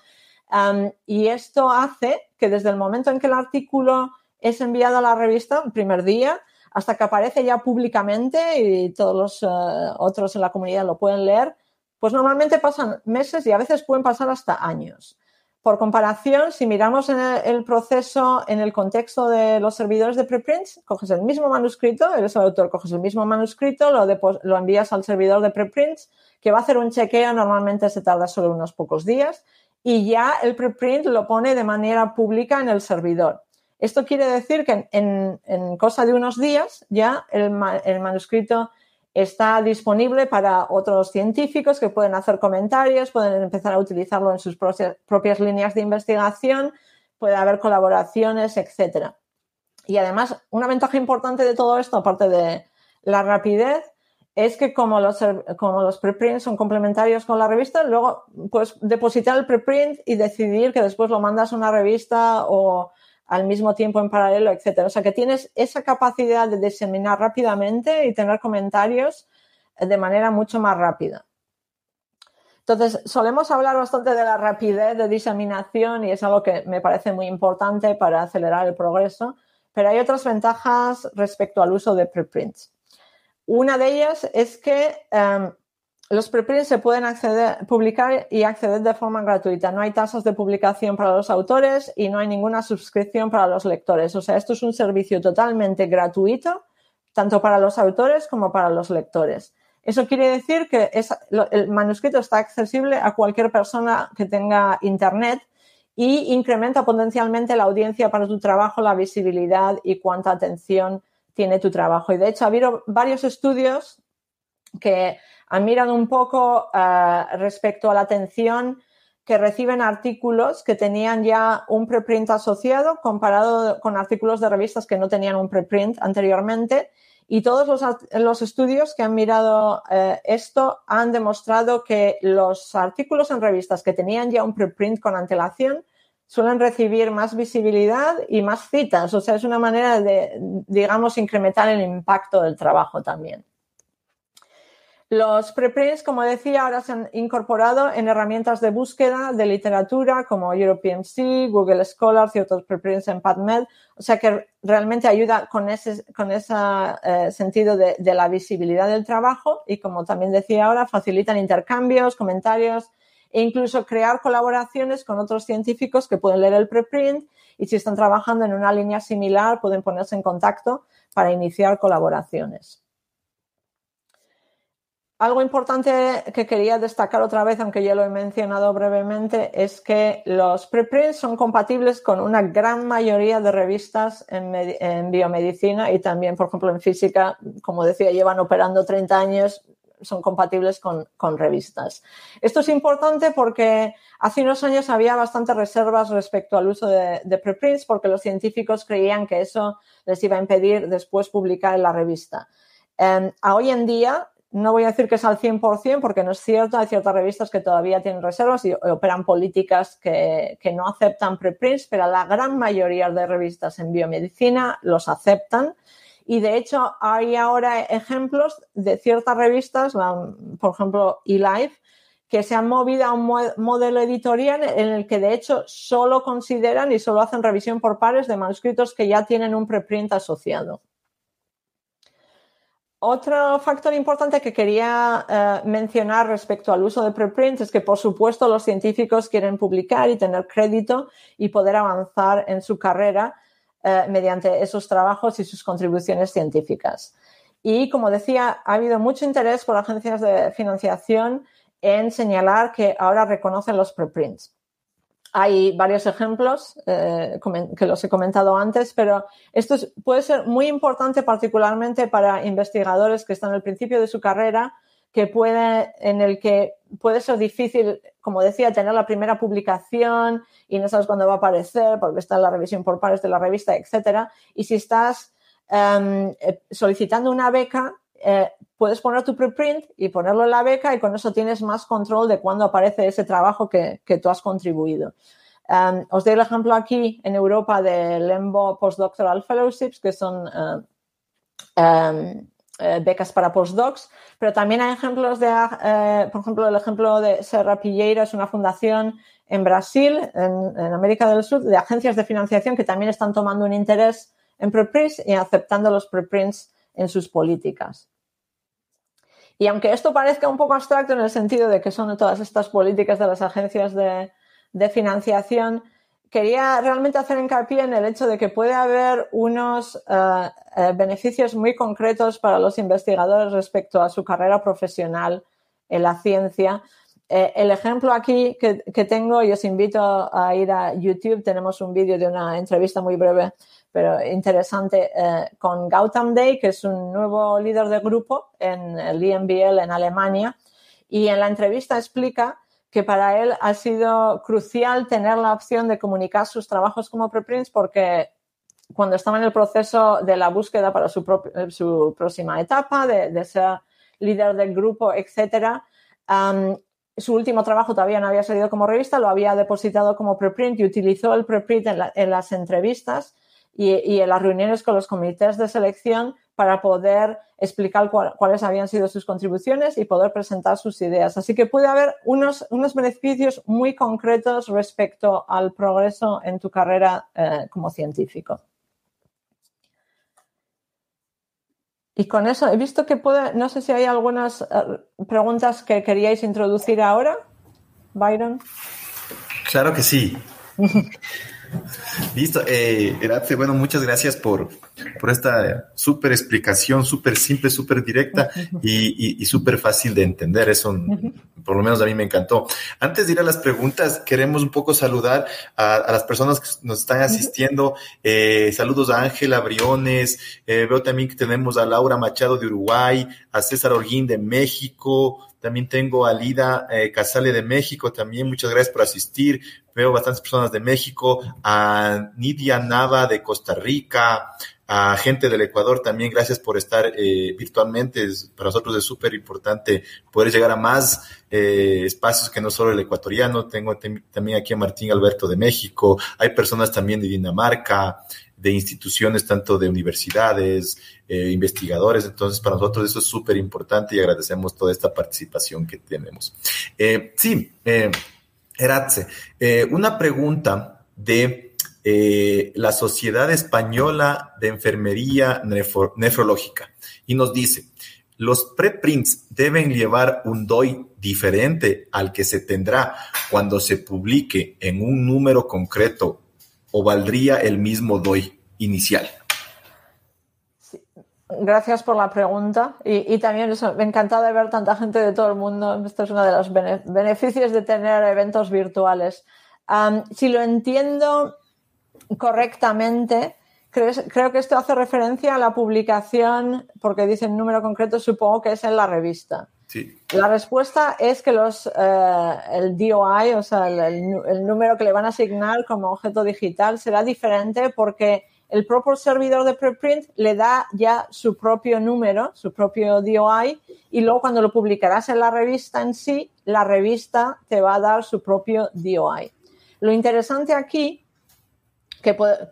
y esto hace que desde el momento en que el artículo es enviado a la revista, el primer día, hasta que aparece ya públicamente y todos los eh, otros en la comunidad lo pueden leer, pues normalmente pasan meses y a veces pueden pasar hasta años. Por comparación, si miramos en el, proceso en el contexto de los servidores de preprints, coges el mismo manuscrito, eres el autor, coges el mismo manuscrito, lo, envías al servidor de preprints, que va a hacer un chequeo, normalmente se tarda solo unos pocos días, y ya el preprint lo pone de manera pública en el servidor. Esto quiere decir que en, cosa de unos días ya el manuscrito está disponible para otros científicos que pueden hacer comentarios, pueden empezar a utilizarlo en sus propias líneas de investigación, puede haber colaboraciones, etc. Y además, una ventaja importante de todo esto, aparte de la rapidez, es que como los, como los preprints son complementarios con la revista, luego puedes depositar el preprint y decidir que después lo mandas a una revista o al mismo tiempo en paralelo, etcétera. O sea que tienes esa capacidad de diseminar rápidamente y tener comentarios de manera mucho más rápida. Entonces, solemos hablar bastante de la rapidez de diseminación y es algo que me parece muy importante para acelerar el progreso, pero hay otras ventajas respecto al uso de preprints. Una de ellas es que em, los preprints se pueden publicar y acceder de forma gratuita. No hay tasas de publicación para los autores y no hay ninguna suscripción para los lectores. O sea, esto es un servicio totalmente gratuito, tanto para los autores como para los lectores. Eso quiere decir que el manuscrito está accesible a cualquier persona que tenga Internet y incrementa potencialmente la audiencia para tu trabajo, la visibilidad y cuánta atención tiene tu trabajo. Y de hecho, ha habido varios estudios que han mirado un poco eh, respecto a la atención que reciben artículos que tenían ya un preprint asociado comparado con artículos de revistas que no tenían un preprint anteriormente. Y todos los, estudios que han mirado eh, esto han demostrado que los artículos en revistas que tenían ya un preprint con antelación suelen recibir más visibilidad y más citas. O sea, es una manera de, digamos, incrementar el impacto del trabajo también. Los preprints, como decía, ahora se han incorporado en herramientas de búsqueda de literatura como EuropeMC, Google Scholars y otros preprints en PubMed. O sea que realmente ayuda con ese, con ese eh, sentido de, la visibilidad del trabajo y, como también decía ahora, facilitan intercambios, comentarios e incluso crear colaboraciones con otros científicos que pueden leer el preprint y si están trabajando en una línea similar pueden ponerse en contacto para iniciar colaboraciones. Algo importante que quería destacar otra vez, aunque ya lo he mencionado brevemente, es que los preprints son compatibles con una gran mayoría de revistas en, biomedicina y también, por ejemplo, en física, como decía, llevan operando 30 años, son compatibles con, revistas. Esto es importante porque hace unos años había bastantes reservas respecto al uso de, preprints porque los científicos creían que eso les iba a impedir después publicar en la revista. A hoy en día no voy a decir que es al 100% porque no es cierto. Hay ciertas revistas que todavía tienen reservas y operan políticas que, no aceptan preprints, pero la gran mayoría de revistas en biomedicina los aceptan. Y de hecho hay ahora ejemplos de ciertas revistas, por ejemplo eLife, que se han movido a un modelo editorial en el que de hecho solo consideran y solo hacen revisión por pares de manuscritos que ya tienen un preprint asociado. Otro factor importante que quería eh, mencionar respecto al uso de preprints es que, por supuesto, los científicos quieren publicar y tener crédito y poder avanzar en su carrera eh, mediante esos trabajos y sus contribuciones científicas. Y, como decía, ha habido mucho interés por agencias de financiación en señalar que ahora reconocen los preprints. Hay varios ejemplos eh, que los he comentado antes, pero esto puede ser muy importante particularmente para investigadores que están al principio de su carrera, que puede, en el que puede ser difícil, como decía, tener la primera publicación y no sabes cuándo va a aparecer porque está en la revisión por pares de la revista, etcétera. Y si estás em, eh, solicitando una beca, eh, puedes poner tu preprint y ponerlo en la beca y con eso tienes más control de cuándo aparece ese trabajo que, tú has contribuido. Um, os doy el ejemplo aquí en Europa del EMBO Postdoctoral Fellowships, que son uh, um, eh, becas para postdocs, pero también hay ejemplos de, eh, por ejemplo, el ejemplo de Serra Pilleira es una fundación en Brasil, en, América del Sur, de agencias de financiación que también están tomando un interés en preprints y aceptando los preprints en sus políticas. Y aunque esto parezca un poco abstracto en el sentido de que son todas estas políticas de las agencias de, financiación, quería realmente hacer hincapié en el hecho de que puede haber unos eh, eh, beneficios muy concretos para los investigadores respecto a su carrera profesional en la ciencia. Eh, el ejemplo aquí que, que, tengo, y os invito a ir a YouTube, tenemos un vídeo de una entrevista muy breve pero interesante, eh, con Gautam Day, que es un nuevo líder de grupo en el IMBL en Alemania. Y en la entrevista explica que para él ha sido crucial tener la opción de comunicar sus trabajos como preprints porque cuando estaba en el proceso de la búsqueda para su, su próxima etapa, de, ser líder del grupo, etcétera, su último trabajo todavía no había salido como revista, lo había depositado como preprint y utilizó el preprint en las entrevistas y, en las reuniones con los comités de selección para poder explicar cuáles habían sido sus contribuciones y poder presentar sus ideas. Así que puede haber unos, unos beneficios muy concretos respecto al progreso en tu carrera eh, como científico. Y con eso he visto que puede, no sé si hay algunas eh, preguntas que queríais introducir ahora, Byron. Claro que sí. <laughs> Listo, eh, bueno, muchas gracias por, por esta súper explicación, súper simple, súper directa y, y, súper fácil de entender. Eso, por lo menos a mí me encantó. Antes de ir a las preguntas, queremos un poco saludar a, las personas que nos están asistiendo. Eh, saludos a Ángela Briones, eh, veo también que tenemos a Laura Machado de Uruguay, a César Orguín de México, También tengo a Lida eh, Casale de México, también muchas gracias por asistir. Veo bastantes personas de México, a Nidia Nava de Costa Rica, a gente del Ecuador también, gracias por estar eh, virtualmente. para nosotros es súper importante poder llegar a más eh, espacios que no solo el ecuatoriano. Tengo también aquí a Martín Alberto de México. Hay personas también de Dinamarca, de instituciones tanto de universidades, eh, investigadores. Entonces, para nosotros eso es súper importante y agradecemos toda esta participación que tenemos. sí, eh, Eratze, una pregunta de eh, la Sociedad Española de Enfermería Nefrológica y nos dice, los preprints deben llevar un DOI diferente al que se tendrá cuando se publique en un número concreto o valdría el mismo DOI inicial. Gracias por la pregunta y, también eso, me encanta de ver tanta gente de todo el mundo. Esto es uno de los beneficios de tener eventos virtuales. si lo entiendo, correctamente, creo, que esto hace referencia a la publicación, porque dice el número concreto, supongo que es en la revista. Sí. La respuesta es que los, eh, el DOI, o sea, el, número que le van a asignar como objeto digital será diferente porque el propio servidor de preprint le da ya su propio número, su propio DOI, y luego cuando lo publicarás en la revista en sí, la revista te va a dar su propio DOI. Lo interesante aquí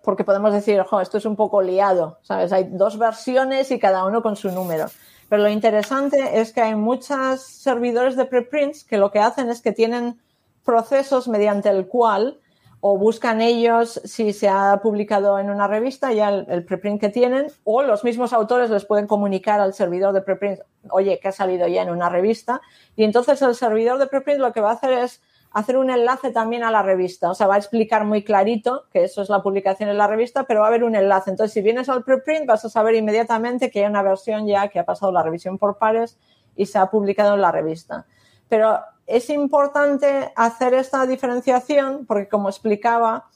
porque podemos decir, ojo, esto es un poco liado, ¿sabes? Hay dos versiones y cada uno con su número. Pero lo interesante es que hay muchos servidores de preprints que lo que hacen es que tienen procesos mediante el cual o buscan ellos si se ha publicado en una revista ya el, preprint que tienen o los mismos autores les pueden comunicar al servidor de preprint, oye, que ha salido ya en una revista y entonces el servidor de preprint lo que va a hacer es hacer un enlace también a la revista. O sea, va a explicar muy clarito que eso es la publicación en la revista, pero va a haber un enlace. Entonces, si vienes al preprint, vas a saber inmediatamente que hay una versión ya que ha pasado la revisión por pares y se ha publicado en la revista. Pero es importante hacer esta diferenciación porque, como explicaba,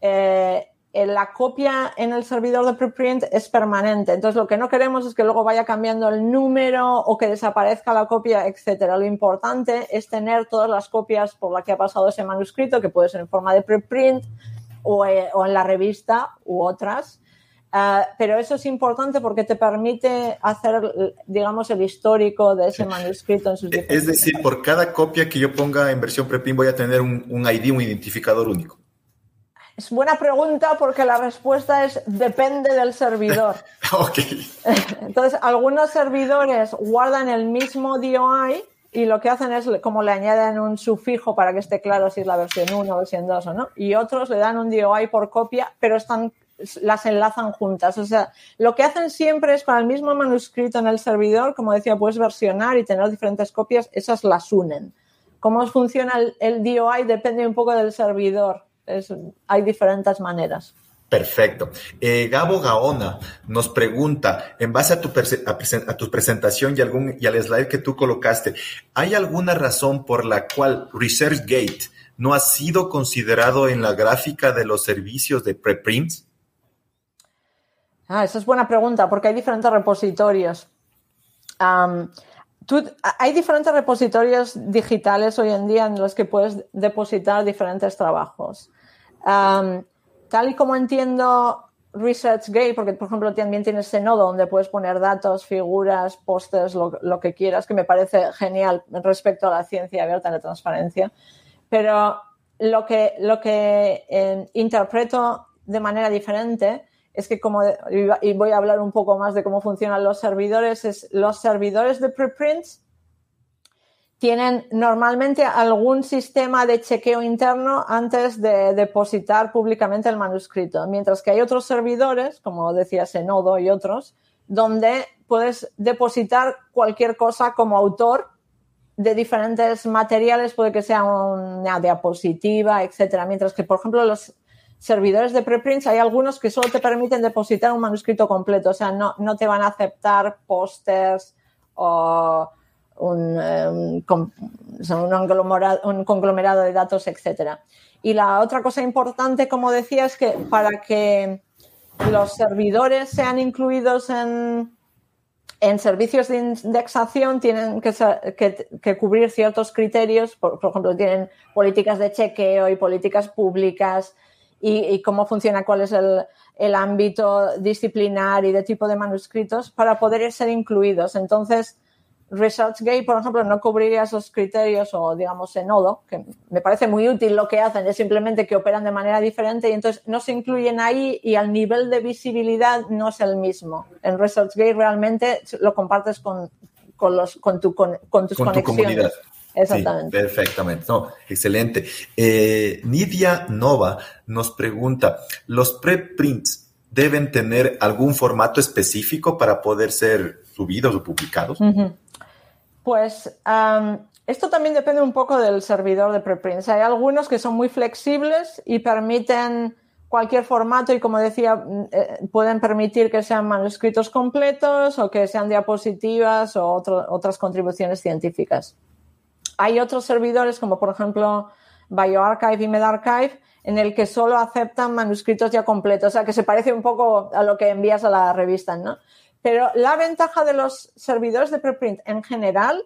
eh, la copia en el servidor de preprint es permanente. Entonces, lo que no queremos es que luego vaya cambiando el número o que desaparezca la copia, etcétera. Lo importante es tener todas las copias por las que ha pasado ese manuscrito, que puede ser en forma de preprint o, eh, en la revista u otras. Ah, pero eso es importante porque te permite hacer, digamos, el histórico de ese manuscrito en sus Es decir, por cada copia que yo ponga en versión preprint voy a tener un, un ID, un identificador único. Es buena pregunta porque la respuesta es depende del servidor. <laughs> ok. Entonces, algunos servidores guardan el mismo DOI y lo que hacen es como le añaden un sufijo para que esté claro si es la versión 1 o versión 2 o no. Y otros le dan un DOI por copia, pero están las enlazan juntas. O sea, lo que hacen siempre es con el mismo manuscrito en el servidor, como decía, puedes versionar y tener diferentes copias, esas las unen. Cómo funciona el, el DOI depende un poco del servidor hay diferentes maneras. Perfecto. Eh, Gabo Gaona nos pregunta, en base a tu, a, tu presentación y, algún, y al slide que tú colocaste, ¿hay alguna razón por la cual ResearchGate no ha sido considerado en la gráfica de los servicios de preprints? Ah, esa es buena pregunta, porque hay diferentes repositorios. hay diferentes repositorios digitales hoy en día en los que puedes depositar diferentes trabajos tal y como entiendo ResearchGate, porque por ejemplo también tienes ese nodo donde puedes poner datos, figuras, pósters, lo, que quieras, que me parece genial respecto a la ciencia abierta de transparencia. Pero lo que, lo que eh, interpreto de manera diferente es que como, y voy a hablar un poco más de cómo funcionan los servidores, es los servidores de preprints tienen normalmente algún sistema de chequeo interno antes de depositar públicamente el manuscrito, mientras que hay otros servidores, como decía Senodo y otros, donde puedes depositar cualquier cosa como autor de diferentes materiales, puede que sea una diapositiva, etcétera, mientras que, por ejemplo, los servidores de preprints hay algunos que solo te permiten depositar un manuscrito completo, o sea, no, no te van a aceptar pósters o un, eh, un, conglomerado, de datos, etc. Y la otra cosa importante, como decía, es que para que los servidores sean incluidos en, en servicios de indexación tienen que, cubrir ciertos criterios, por, ejemplo, tienen políticas de chequeo y políticas públicas y, cómo funciona, cuál es el, ámbito disciplinar y de tipo de manuscritos para poder ser incluidos. Entonces, ResearchGate, por ejemplo, no cubriría esos criterios o, digamos, Enodo, que me parece muy útil lo que hacen, es simplemente que operan de manera diferente y entonces no se incluyen ahí y el nivel de visibilidad no es el mismo. En ResearchGate realmente lo compartes con, los, con, tu, con, tus conexiones. comunidad. Exactamente. perfectamente. No, excelente. Eh, Nidia Nova nos pregunta, ¿los preprints deben tener algún formato específico para poder ser subidos o publicados? Pues esto también depende un poco del servidor de preprints. Hay algunos que son muy flexibles y permiten cualquier formato y como decía, mm, eh, pueden permitir que sean manuscritos completos o que sean diapositivas o otras contribuciones científicas. Hay otros servidores como por ejemplo BioArchive y MedArchive en el que solo aceptan manuscritos ya completos, o sea que se parece un poco a lo que envías a la revista, ¿no? Pero la ventaja de los servidores de preprint en general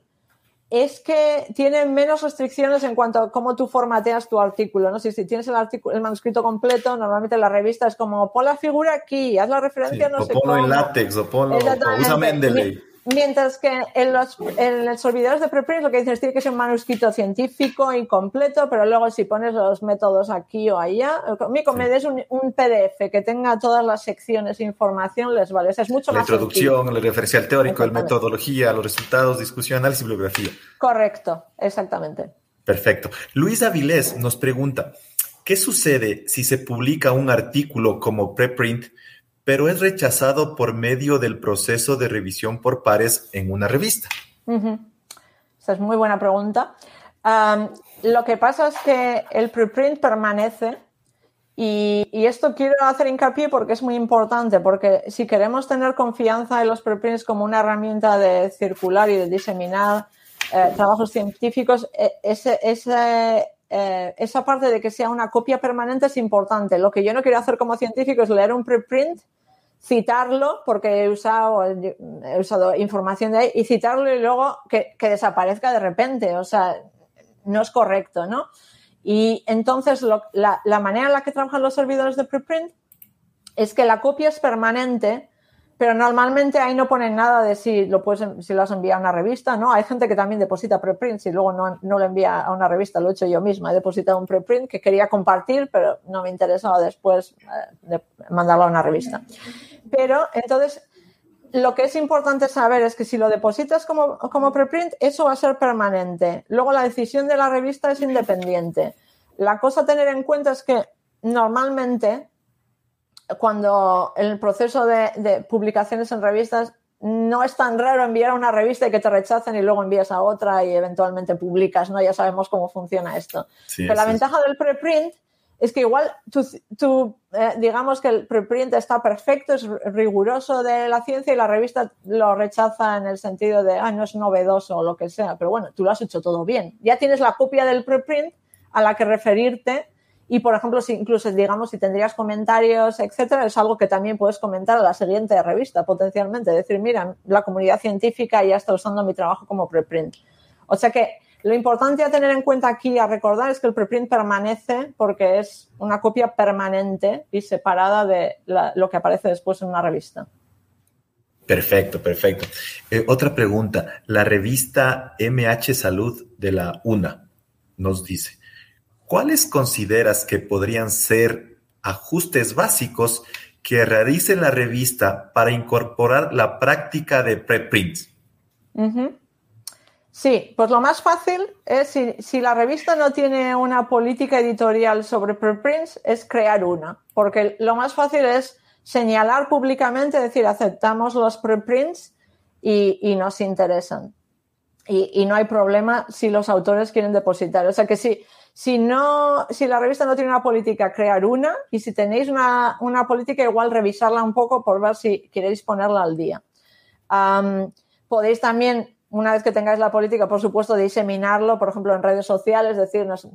es que tienen menos restricciones en cuanto a cómo tú formateas tu artículo. ¿no? Si, si tienes el, artículo, el manuscrito completo, normalmente la revista es como pon la figura aquí, haz la referencia, no sé ponlo en látex, o ponlo, usa Mendeley. Mientras que en los, en los servidores de preprint lo que dices tiene que ser un manuscrito científico incompleto, pero luego si pones los métodos aquí o allá, conmigo me des un, PDF que tenga todas las secciones de información, les vale. es mucho la introducción, el referencial teórico, la metodología, los resultados, discusión, análisis, bibliografía. Correcto, exactamente. Perfecto. Luis Avilés nos pregunta, ¿qué sucede si se publica un artículo como preprint pero es rechazado por medio del proceso de revisión por pares en una revista? Esa es muy buena pregunta. lo que pasa es que el preprint permanece y, esto quiero hacer hincapié porque es muy importante, porque si queremos tener confianza en los preprints como una herramienta de circular y de diseminar eh, trabajos científicos, e, ese, eh, esa parte de que sea una copia permanente es importante. Lo que yo no quiero hacer como científico es leer un preprint citarlo, porque he usado, he usado información de ahí, y citarlo y luego que, desaparezca de repente. O sea, no es correcto, ¿no? Y entonces la, la, manera en la que trabajan los servidores de preprint es que la copia es permanente, pero normalmente ahí no ponen nada de si lo puedes, si lo has enviado a una revista, ¿no? Hay gente que también deposita preprints y luego no, no lo envía a una revista, lo he hecho yo misma, he depositado un preprint que quería compartir, pero no me interesaba después eh, mandarlo a una revista. Pero entonces, lo que es importante saber es que si lo depositas como, como preprint, eso va a ser permanente. Luego la decisión de la revista es independiente. La cosa a tener en cuenta es que normalmente cuando en el proceso de, publicaciones en revistas no es tan raro enviar a una revista y que te rechacen y luego envías a otra y eventualmente publicas, ¿no? Ya sabemos cómo funciona esto. Pero la ventaja del preprint es que igual tú, eh, digamos que el preprint está perfecto, es riguroso de la ciencia y la revista lo rechaza en el sentido de, ah, no es novedoso o lo que sea, pero bueno, tú lo has hecho todo bien. Ya tienes la copia del preprint a la que referirte y, por ejemplo, si incluso, digamos, si tendrías comentarios, etcétera, es algo que también puedes comentar a la siguiente revista potencialmente. Decir, mira, la comunidad científica ya está usando mi trabajo como preprint. O sea que lo importante a tener en cuenta aquí, a recordar, es que el preprint permanece porque es una copia permanente y separada de lo que aparece después en una revista. Perfecto, perfecto. Eh, otra pregunta. La revista MH Salud de la UNA nos dice, ¿cuáles consideras que podrían ser ajustes básicos que realice la revista para incorporar la práctica de preprints? Sí, pues lo más fácil es, si, la revista no tiene una política editorial sobre preprints, es crear una, porque lo más fácil es señalar públicamente, decir, aceptamos los preprints y, nos interesan. Y, no hay problema si los autores quieren depositar. O sea que si, si, no, si la revista no tiene una política, crear una, y si tenéis una, política, igual revisarla un poco por ver si queréis ponerla al día. podéis también una vez que tengáis la política, por supuesto, diseminarlo, por ejemplo, en redes sociales, es decir, nos,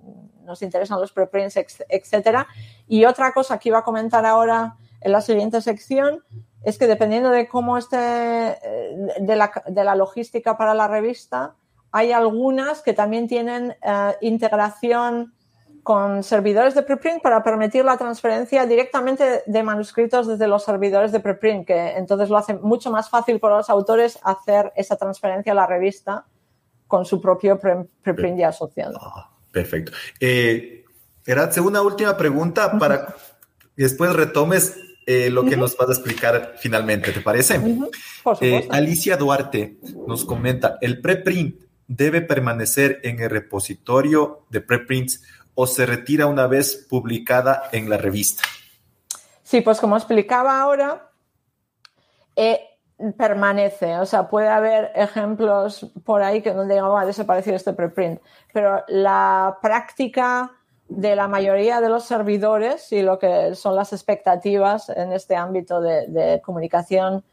nos interesan los preprints, etcétera. Y otra cosa que iba a comentar ahora en la siguiente sección es que dependiendo de cómo esté, eh, de la, de la logística para la revista, hay algunas que también tienen eh, integración con servidores de preprint para permitir la transferencia directamente de manuscritos desde los servidores de preprint, que entonces lo hace mucho más fácil para los autores hacer esa transferencia a la revista con su propio preprint ya asociado. Ah, perfecto. Eh, una última pregunta para que después retomes eh, lo que nos vas a explicar finalmente, ¿te parece? Eh, Alicia Duarte nos comenta, ¿el preprint debe permanecer en el repositorio de preprints o se retira una vez publicada en la revista? Sí, pues como explicaba ahora, eh, permanece. O sea, puede haber ejemplos por ahí que donde va a desaparecer este preprint, pero la práctica de la mayoría de los servidores y lo que son las expectativas en este ámbito de, comunicación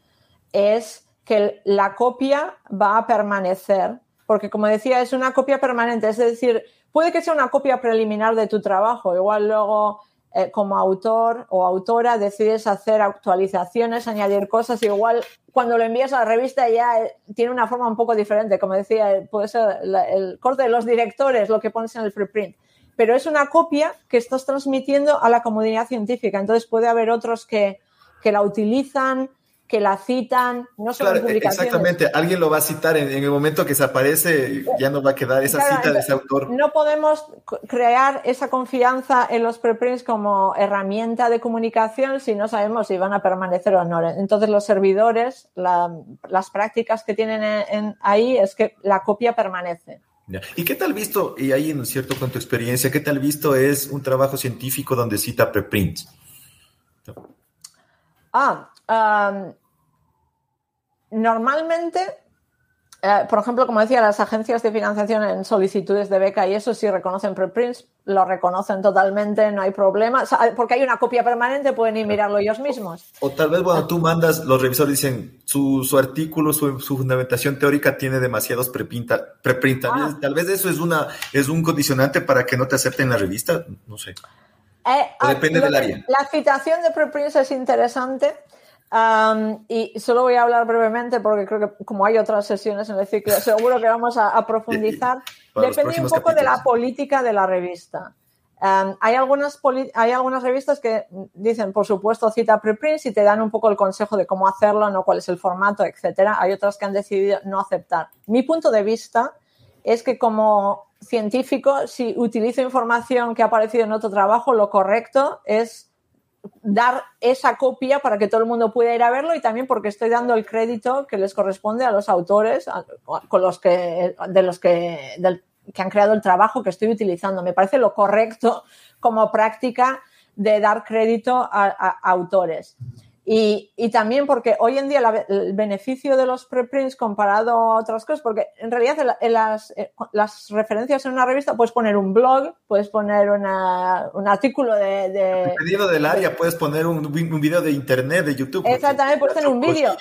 es que la copia va a permanecer, porque como decía, es una copia permanente, es decir, puede que sea una copia preliminar de tu trabajo, igual luego eh, como autor o autora decides hacer actualizaciones, añadir cosas, igual cuando lo envías a la revista ya eh, tiene una forma un poco diferente, como decía, puede ser el corte de los directores, lo que pones en el preprint pero es una copia que estás transmitiendo a la comunidad científica. Entonces puede haber otros que, la utilizan, que la citan, no solo claro, Exactamente, alguien lo va a citar en, el momento que se aparece, ya no va a quedar esa cita de ese autor. No podemos crear esa confianza en los preprints como herramienta de comunicación si no sabemos si van a permanecer o no. Entonces los servidores, las prácticas que tienen ahí es que la copia permanece. ¿Y qué tal visto, y ahí en cierto con tu experiencia, qué tal visto es un trabajo científico donde cita preprints? Ah, normalmente eh, por ejemplo, como decía, las agencias de financiación en solicitudes de beca y eso sí reconocen preprints, lo reconocen totalmente, no hay problema, porque hay una copia permanente, pueden ir mirarlo ellos mismos. O tal vez, bueno, tú mandas, los revisores dicen, su, artículo, su, fundamentación teórica tiene demasiados preprint, ah. tal vez eso es, una, es un condicionante para que no te acepten la revista, no sé. Eh, depende del área. La citación de preprints es interesante y solo voy a hablar brevemente porque creo que como hay otras sesiones en el ciclo, seguro que vamos a, profundizar. Depende un poco de la política de la revista. hay, algunas hay algunas revistas que dicen, por supuesto, cita preprints y te dan un poco el consejo de cómo hacerlo, no cuál es el formato, etcétera. Hay otras que han decidido no aceptar. Mi punto de vista es que como científico, si utilizo información que ha aparecido en otro trabajo, lo correcto es dar esa copia para que todo el mundo pueda ir a verlo y también porque estoy dando el crédito que les corresponde a los autores con los que, de los que, que han creado el trabajo que estoy utilizando. Me parece lo correcto como práctica de dar crédito a autores. Y, y, también porque hoy en día el beneficio de los preprints comparado a otras cosas, porque en realidad en las, eh, las, referencias en una revista puedes poner un blog, puedes poner una, un artículo de... de Dependiendo del área, puedes poner un, un, video de internet, de YouTube. Exactamente, puedes tener un vídeo.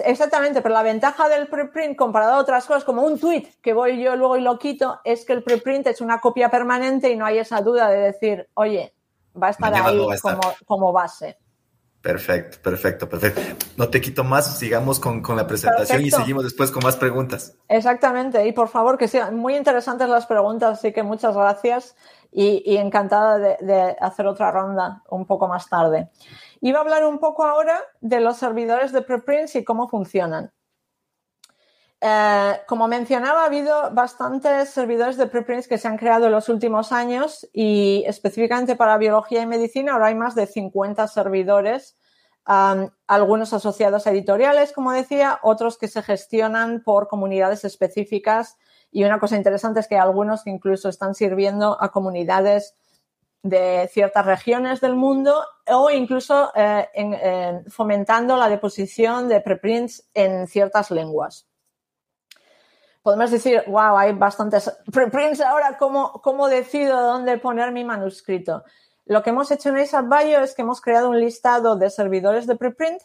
exactamente, pero la ventaja del preprint comparado a otras cosas, como un tweet que voy yo luego y lo quito, es que el preprint es una copia permanente y no hay esa duda de decir, oye, va a estar ahí Como, como base. Perfecto, perfecto, perfecto. No te quito más, sigamos con, la presentación y seguimos después con más preguntas. Exactamente, y por favor que sean muy interesantes las preguntas, así que muchas gracias y, encantada de, hacer otra ronda un poco más tarde. Iba a hablar un poco ahora de los servidores de preprints y cómo funcionan. Eh, como mencionaba, ha habido bastantes servidores de preprints que se han creado en los últimos años y específicamente para biología y medicina ahora hay más de 50 servidores, algunos asociados a editoriales, como decía, otros que se gestionan por comunidades específicas. Y una cosa interesante es que hay algunos que incluso están sirviendo a comunidades de ciertas regiones del mundo o incluso eh, fomentando la deposición de preprints en ciertas lenguas podemos decir, wow, hay bastantes preprints ahora, ¿cómo, ¿cómo decido dónde poner mi manuscrito? Lo que hemos hecho en ASAP es que hemos creado un listado de servidores de preprint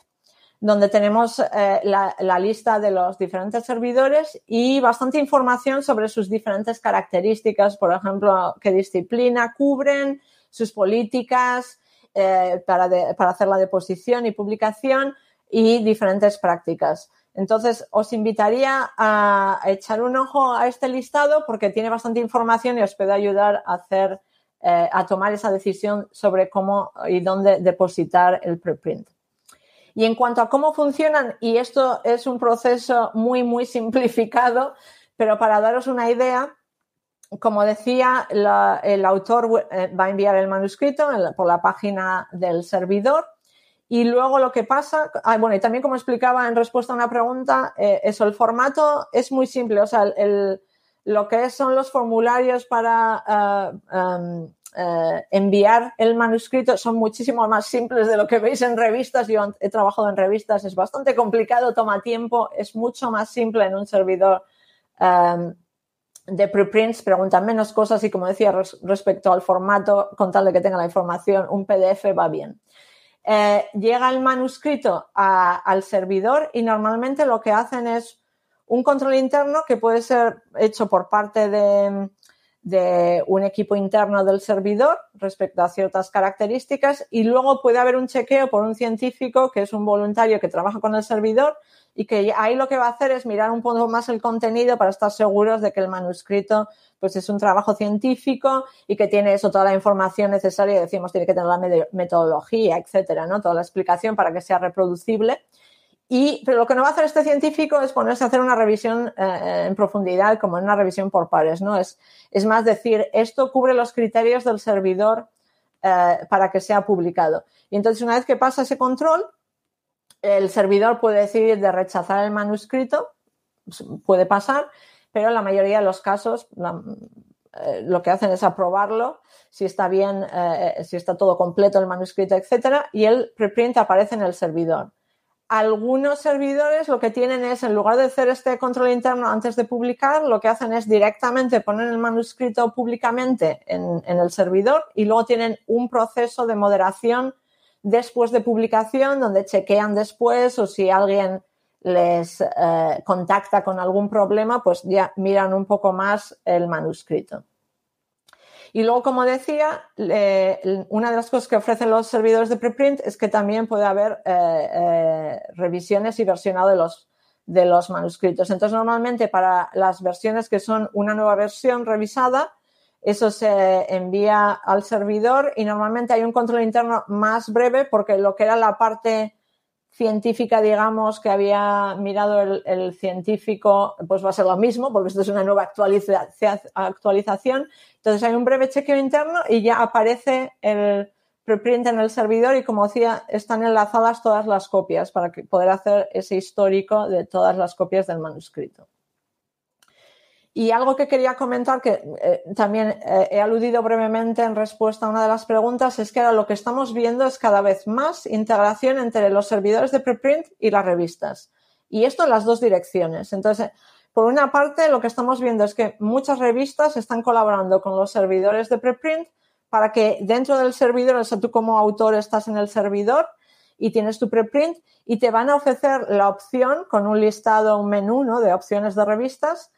donde tenemos eh, la, la, lista de los diferentes servidores y bastante información sobre sus diferentes características, por ejemplo, qué disciplina cubren, sus políticas, eh, para, para hacer la deposición y publicación y diferentes prácticas. Entonces, os invitaría a echar un ojo a este listado porque tiene bastante información y os puede ayudar a hacer, eh, a tomar esa decisión sobre cómo y dónde depositar el preprint. Y en cuanto a cómo funcionan, y esto es un proceso muy, muy simplificado, pero para daros una idea, como decía, el autor eh, va a enviar el manuscrito por la página del servidor y luego lo que pasa, ah, bueno, y también como explicaba en respuesta a una pregunta, eh, eso, el formato es muy simple, o sea, el, lo que son los formularios para eh, em, eh, enviar el manuscrito son muchísimo más simples de lo que veis en revistas. Yo he trabajado en revistas, es bastante complicado, toma tiempo, es mucho más simple en un servidor em, de preprints, preguntan menos cosas y como decía respecto al formato, con tal de que tenga la información, un PDF va bien. Eh, llega el manuscrito al servidor y normalmente lo que hacen es un control interno que puede ser hecho por parte de, de un equipo interno del servidor respecto a ciertas características y luego puede haber un chequeo por un científico que es un voluntario que trabaja con el servidor y que ahí lo que va a hacer es mirar un poco más el contenido para estar seguros de que el manuscrito pues es un trabajo científico y que tiene eso, toda la información necesaria, decimos, tiene que tener la metodología, etcétera, ¿no? Toda la explicación para que sea reproducible. Y, pero lo que no va a hacer este científico es ponerse a hacer una revisión eh, en profundidad, como en una revisión por pares, ¿no? Es, es más decir, esto cubre los criterios del servidor eh, para que sea publicado. Y entonces, una vez que pasa ese control, el servidor puede decidir de rechazar el manuscrito, puede pasar, pero en la mayoría de los casos eh, lo que hacen es aprobarlo, si está bien, si está todo completo el manuscrito, etcétera, y el preprint aparece en el servidor algunos servidores lo que tienen es, en lugar de hacer este control interno antes de publicar, lo que hacen es directamente poner el manuscrito públicamente en, el servidor y luego tienen un proceso de moderación después de publicación donde chequean después o si alguien les eh, contacta con algún problema, pues ya miran un poco más el manuscrito. Y luego, como decía, una de las cosas que ofrecen los servidores de preprint es que también puede haber eh, eh, revisiones y versionado de los, de los manuscritos. Entonces, normalmente para las versiones que son una nueva versión revisada, eso se envía al servidor y normalmente hay un control interno más breve porque lo que era la parte científica, digamos, que había mirado el, científico, pues va a ser lo mismo, porque esto es una nueva actualización. Entonces hay un breve chequeo interno y ya aparece el preprint en el servidor y como decía, están enlazadas todas las copias para poder hacer ese histórico de todas las copias del manuscrito. Y algo que quería comentar, que eh, también eh, he aludido brevemente en respuesta a una de las preguntas, es que ahora lo que estamos viendo es cada vez más integración entre los servidores de preprint y las revistas. Y esto en las dos direcciones. Entonces, por una parte, lo que estamos viendo es que muchas revistas están colaborando con los servidores de preprint para que dentro del servidor, o sea, tú como autor estás en el servidor y tienes tu preprint y te van a ofrecer la opción con un listado, un menú ¿no? de opciones de revistas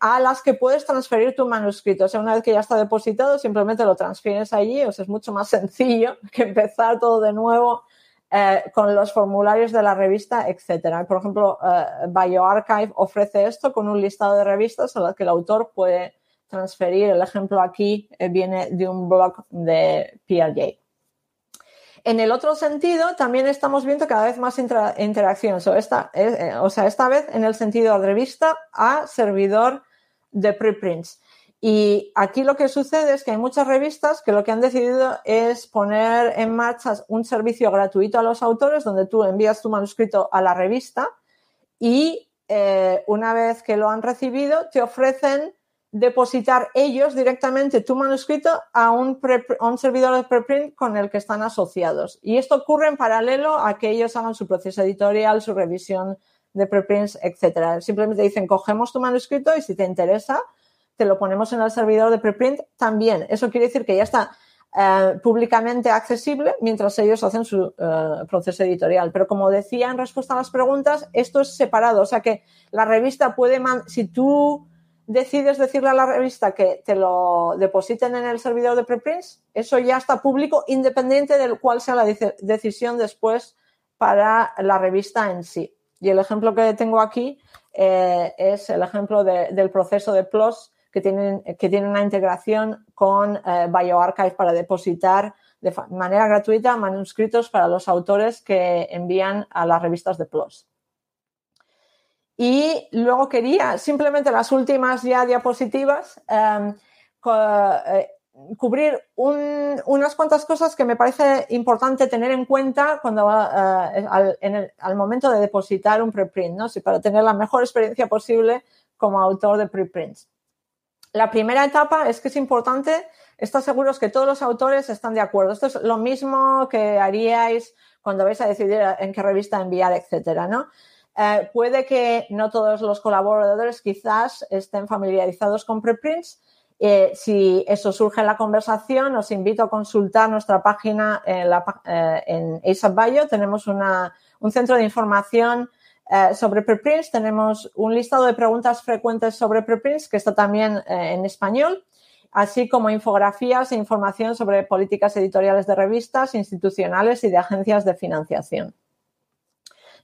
a las que puedes transferir tu manuscrito. O sea, una vez que ya está depositado, simplemente lo transfieres allí, o sea, es mucho más <laughs> sencillo que empezar todo de nuevo eh, con los formularios de la revista, etcétera. Por ejemplo, eh, BioArchive ofrece esto con un listado de revistas a las que el autor puede transferir. El ejemplo aquí eh, viene de un blog de PRJ. En el otro sentido, también estamos viendo cada vez más interacciones, o, esta, eh, eh, o sea, esta vez en el sentido de revista a servidor de preprints. Y aquí lo que sucede es que hay muchas revistas que lo que han decidido es poner en marcha un servicio gratuito a los autores donde tú envías tu manuscrito a la revista y eh, una vez que lo han recibido te ofrecen depositar ellos directamente tu manuscrito a un, servidor de preprint con el que están asociados. Y esto ocurre en paralelo a que ellos hagan su proceso editorial, su revisión de preprints, etcétera. Simplemente dicen, cogemos tu manuscrito y si te interesa, te lo ponemos en el servidor de preprint también. Eso quiere decir que ya está eh, públicamente accesible mientras ellos hacen su eh, proceso editorial. Pero como decía en respuesta a las preguntas, esto es separado. O sea que la revista puede, si tú decides decirle a la revista que te lo depositen en el servidor de preprints, eso ya está público independiente del cuál sea la decisión después para la revista en sí. Y el ejemplo que tengo aquí eh, es el ejemplo del proceso de PLOS que tiene, que tiene una integración con eh, BioArchive para depositar de manera gratuita manuscritos para los autores que envían a las revistas de PLOS. Y luego quería simplemente las últimas ya diapositivas em, eh, cubrir unas cuantas cosas que me parece importante tener en cuenta cuando eh, al, en al, momento de depositar un preprint, ¿no? para tener la mejor experiencia posible como autor de preprints. La primera etapa es que es importante estar seguros que todos los autores están de acuerdo. Esto es lo mismo que haríais cuando vais a decidir en qué revista enviar, etcétera, ¿no? Eh, puede que no todos los colaboradores quizás estén familiarizados con preprints. Eh, si eso surge en la conversación, os invito a consultar nuestra página en, la, eh, ASAP. Tenemos un centro de información sobre preprints. Tenemos un listado de preguntas frecuentes sobre preprints que está también en español, así como infografías e información sobre políticas editoriales de revistas, institucionales y de agencias de financiación.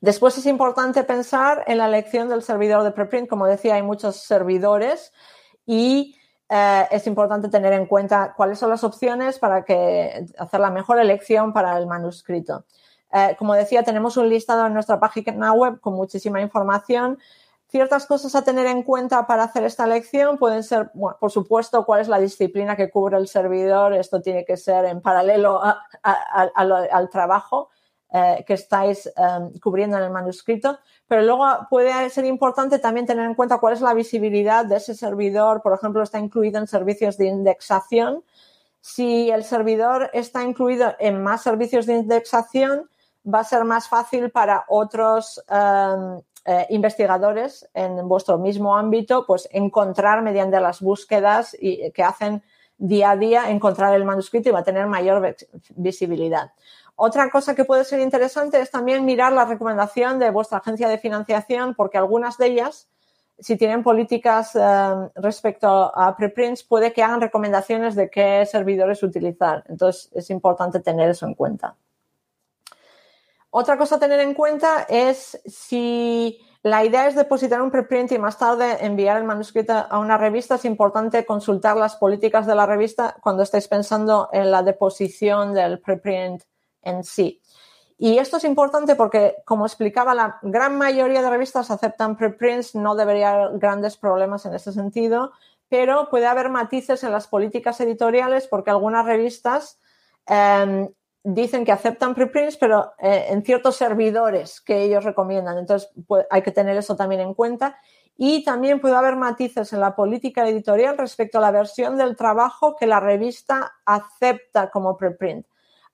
Después es importante pensar en la elección del servidor de preprint. Como decía, hay muchos servidores y eh, es importante tener en cuenta cuáles son las opciones para hacer la mejor elección para el manuscrito. Eh, como decía, tenemos un listado en nuestra página web con muchísima información. Ciertas cosas a tener en cuenta para hacer esta elección pueden ser, por supuesto, cuál es la disciplina que cubre el servidor. Esto tiene que ser en paralelo al trabajo. Eh, que estáis em, cubriendo en el manuscrito, pero luego puede ser importante también tener en cuenta cuál es la visibilidad de ese servidor, por ejemplo, está incluido en servicios de indexación. Si el servidor está incluido en más servicios de indexación, va a ser más fácil para otros em, eh, investigadores en vuestro mismo ámbito, pues encontrar mediante las búsquedas y, que hacen día a día, encontrar el manuscrito y va a tener mayor visibilidad. Otra cosa que puede ser interesante es también mirar la recomendación de vuestra agencia de financiación, porque algunas de ellas, si tienen políticas eh, respecto a preprints, puede que hagan recomendaciones de qué servidores utilizar. Entonces, es importante tener eso en cuenta. Otra cosa a tener en cuenta es si la idea es depositar un preprint y más tarde enviar el manuscrito a una revista, es importante consultar las políticas de la revista cuando estáis pensando en la deposición del preprint en sí. Y esto es importante porque, como explicaba, la gran mayoría de revistas aceptan preprints, no debería haber grandes problemas en ese sentido, pero puede haber matices en las políticas editoriales porque algunas revistas em, dicen que aceptan preprints, pero eh, en ciertos servidores que ellos recomiendan. Entonces, hay que tener eso también en cuenta. Y también puede haber matices en la política editorial respecto a la versión del trabajo que la revista acepta como preprint.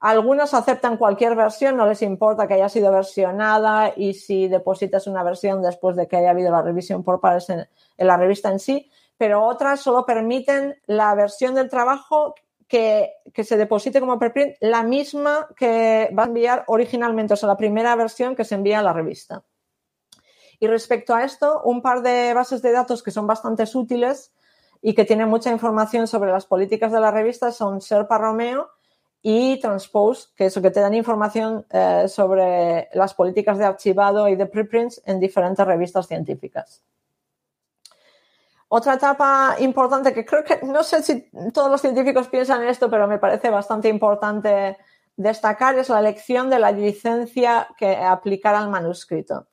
Algunos aceptan cualquier versión, no les importa que haya sido versionada y si depositas una versión después de que haya habido la revisión por pares en, la revista en sí, pero otras solo permiten la versión del trabajo que, se deposite como preprint, la misma que va a enviar originalmente, o sea, la primera versión que se envía a la revista. Y respecto a esto, un par de bases de datos que son bastante útiles y que tienen mucha información sobre las políticas de la revista son Serpa Romeo y Transpose, que es lo que te dan información eh, sobre las políticas de archivado y de preprints en diferentes revistas científicas. Otra etapa importante que creo que no sé si todos los científicos piensan en esto, pero me parece bastante importante destacar es la elección de la licencia que aplicar al manuscrito.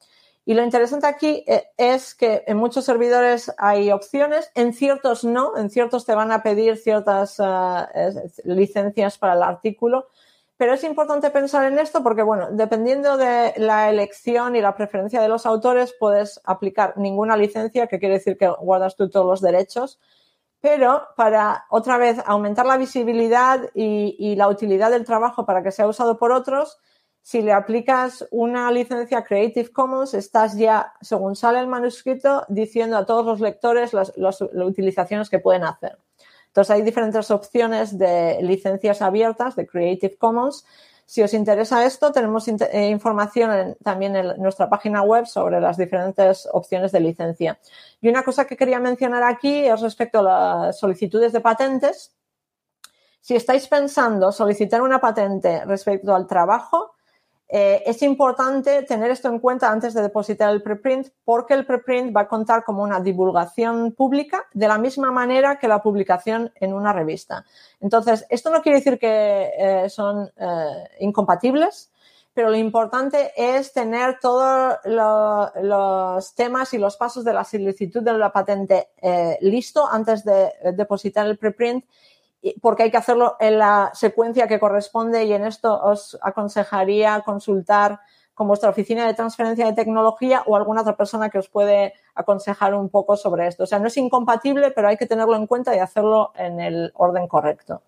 Y lo interesante aquí eh, es que en muchos servidores hay opciones, en ciertos no, en ciertos te van a pedir ciertas eh, licencias para el artículo, pero es importante pensar en esto porque, bueno, dependiendo de la elección y la preferencia de los autores, puedes aplicar ninguna licencia, que quiere decir que guardas tú todos los derechos, pero para, otra vez, aumentar la visibilidad y la utilidad del trabajo para que sea usado por otros, si le aplicas una licencia Creative Commons, estás ya, según sale el manuscrito, diciendo a todos los lectores las, utilizaciones que pueden hacer. Entonces hay diferentes opciones de licencias abiertas de Creative Commons. Si os interesa esto, tenemos eh, información también en nuestra página web sobre las diferentes opciones de licencia. Y una cosa que quería mencionar aquí es respecto a las solicitudes de patentes. Si estáis pensando solicitar una patente respecto al trabajo, eh, es importante tener esto en cuenta antes de depositar el preprint porque el preprint va a contar como una divulgación pública de la misma manera que la publicación en una revista. Entonces, esto no quiere decir que eh, son eh, incompatibles, pero lo importante es tener todos los temas y los pasos de la solicitud de la patente listo antes de depositar el preprint porque hay que hacerlo en la secuencia que corresponde y en esto os aconsejaría consultar con vuestra oficina de transferencia de tecnología o alguna otra persona que os puede aconsejar un poco sobre esto. O sea, no es incompatible, pero hay que tenerlo en cuenta y hacerlo en el orden correcto.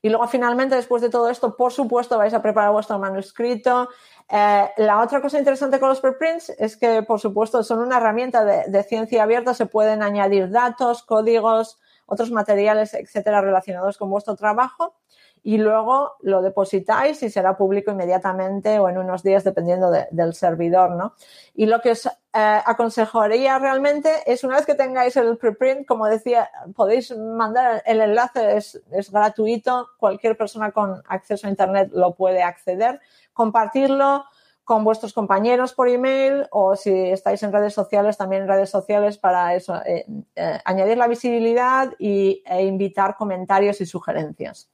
Y luego, finalmente, después de todo esto, por supuesto, vais a preparar vuestro manuscrito. Eh, la otra cosa interesante con los preprints es que, por supuesto, son una herramienta de ciencia abierta. Se pueden añadir datos, códigos, otros materiales, etcétera, relacionados con vuestro trabajo y luego lo depositáis y será público inmediatamente o en unos días dependiendo del servidor, ¿no? Y lo que os eh, aconsejaría realmente es una vez que tengáis el preprint, como decía, podéis mandar el enlace, es, es gratuito, cualquier persona con acceso a Internet lo puede acceder, compartirlo, con vuestros compañeros por email o si estáis en redes sociales, también en redes sociales para eso, eh, eh, añadir la visibilidad y, e invitar comentarios y sugerencias.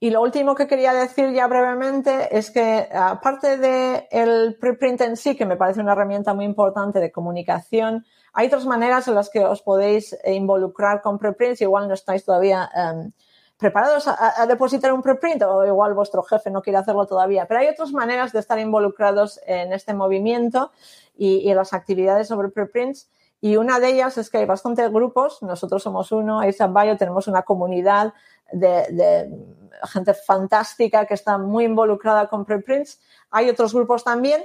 Y lo último que quería decir ya brevemente es que aparte del el preprint en sí, que me parece una herramienta muy importante de comunicación, hay otras maneras en las que os podéis involucrar con preprints. Igual no estáis todavía em, preparados a, depositar un preprint o igual vuestro jefe no quiere hacerlo todavía. Pero hay otras maneras de estar involucrados en este movimiento y, en las actividades sobre preprints. Y una de ellas es que hay bastantes grupos, nosotros somos uno, ASAP Bio, tenemos una comunidad de, gente fantástica que está muy involucrada con preprints. Hay otros grupos también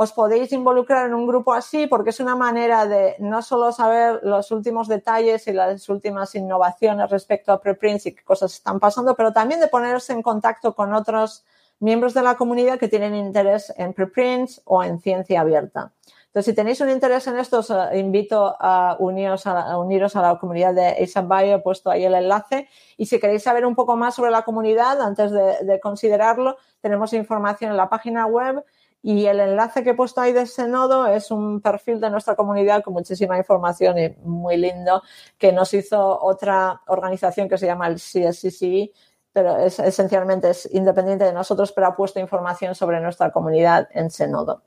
os podéis involucrar en un grupo así porque es una manera de no solo saber los últimos detalles y las últimas innovaciones respecto a preprints y qué cosas están pasando, pero también de ponerse en contacto con otros miembros de la comunidad que tienen interés en preprints o en ciencia abierta. Entonces, si tenéis un interés en esto, os eh, invito a uniros a, uniros a la comunidad de ASAP Bio, he puesto ahí el enlace. Y si queréis saber un poco más sobre la comunidad, antes de considerarlo, tenemos información en la página web y el enlace que he puesto ahí de ese nodo es un perfil de nuestra comunidad con muchísima información y muy lindo que nos hizo otra organización que se llama el CSCCE, pero es, esencialmente es independiente de nosotros, pero ha puesto información sobre nuestra comunidad en ese nodo.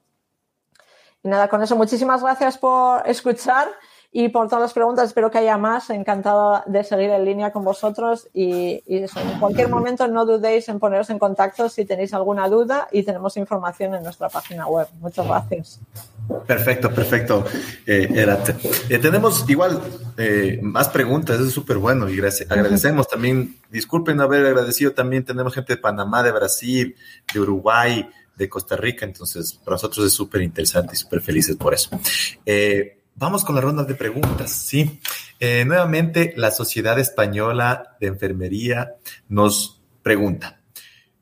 Y nada, con eso, muchísimas gracias por escuchar y por todas las preguntas. Espero que haya más. Encantado de seguir en línea con vosotros y, en cualquier momento no dudéis en poneros en contacto si tenéis alguna duda y tenemos información en nuestra página web. Muchas gracias. Perfecto, perfecto, eh, eh tenemos igual eh, más preguntas, eso es súper bueno y gracias, agradecemos también, disculpen haber agradecido, también tenemos gente de Panamá, de Brasil, de Uruguay, de Costa Rica, entonces para nosotros es súper interesante y súper felices por eso. Eh, Vamos con la ronda de preguntas, sí. Eh, nuevamente, la Sociedad Española de Enfermería nos pregunta,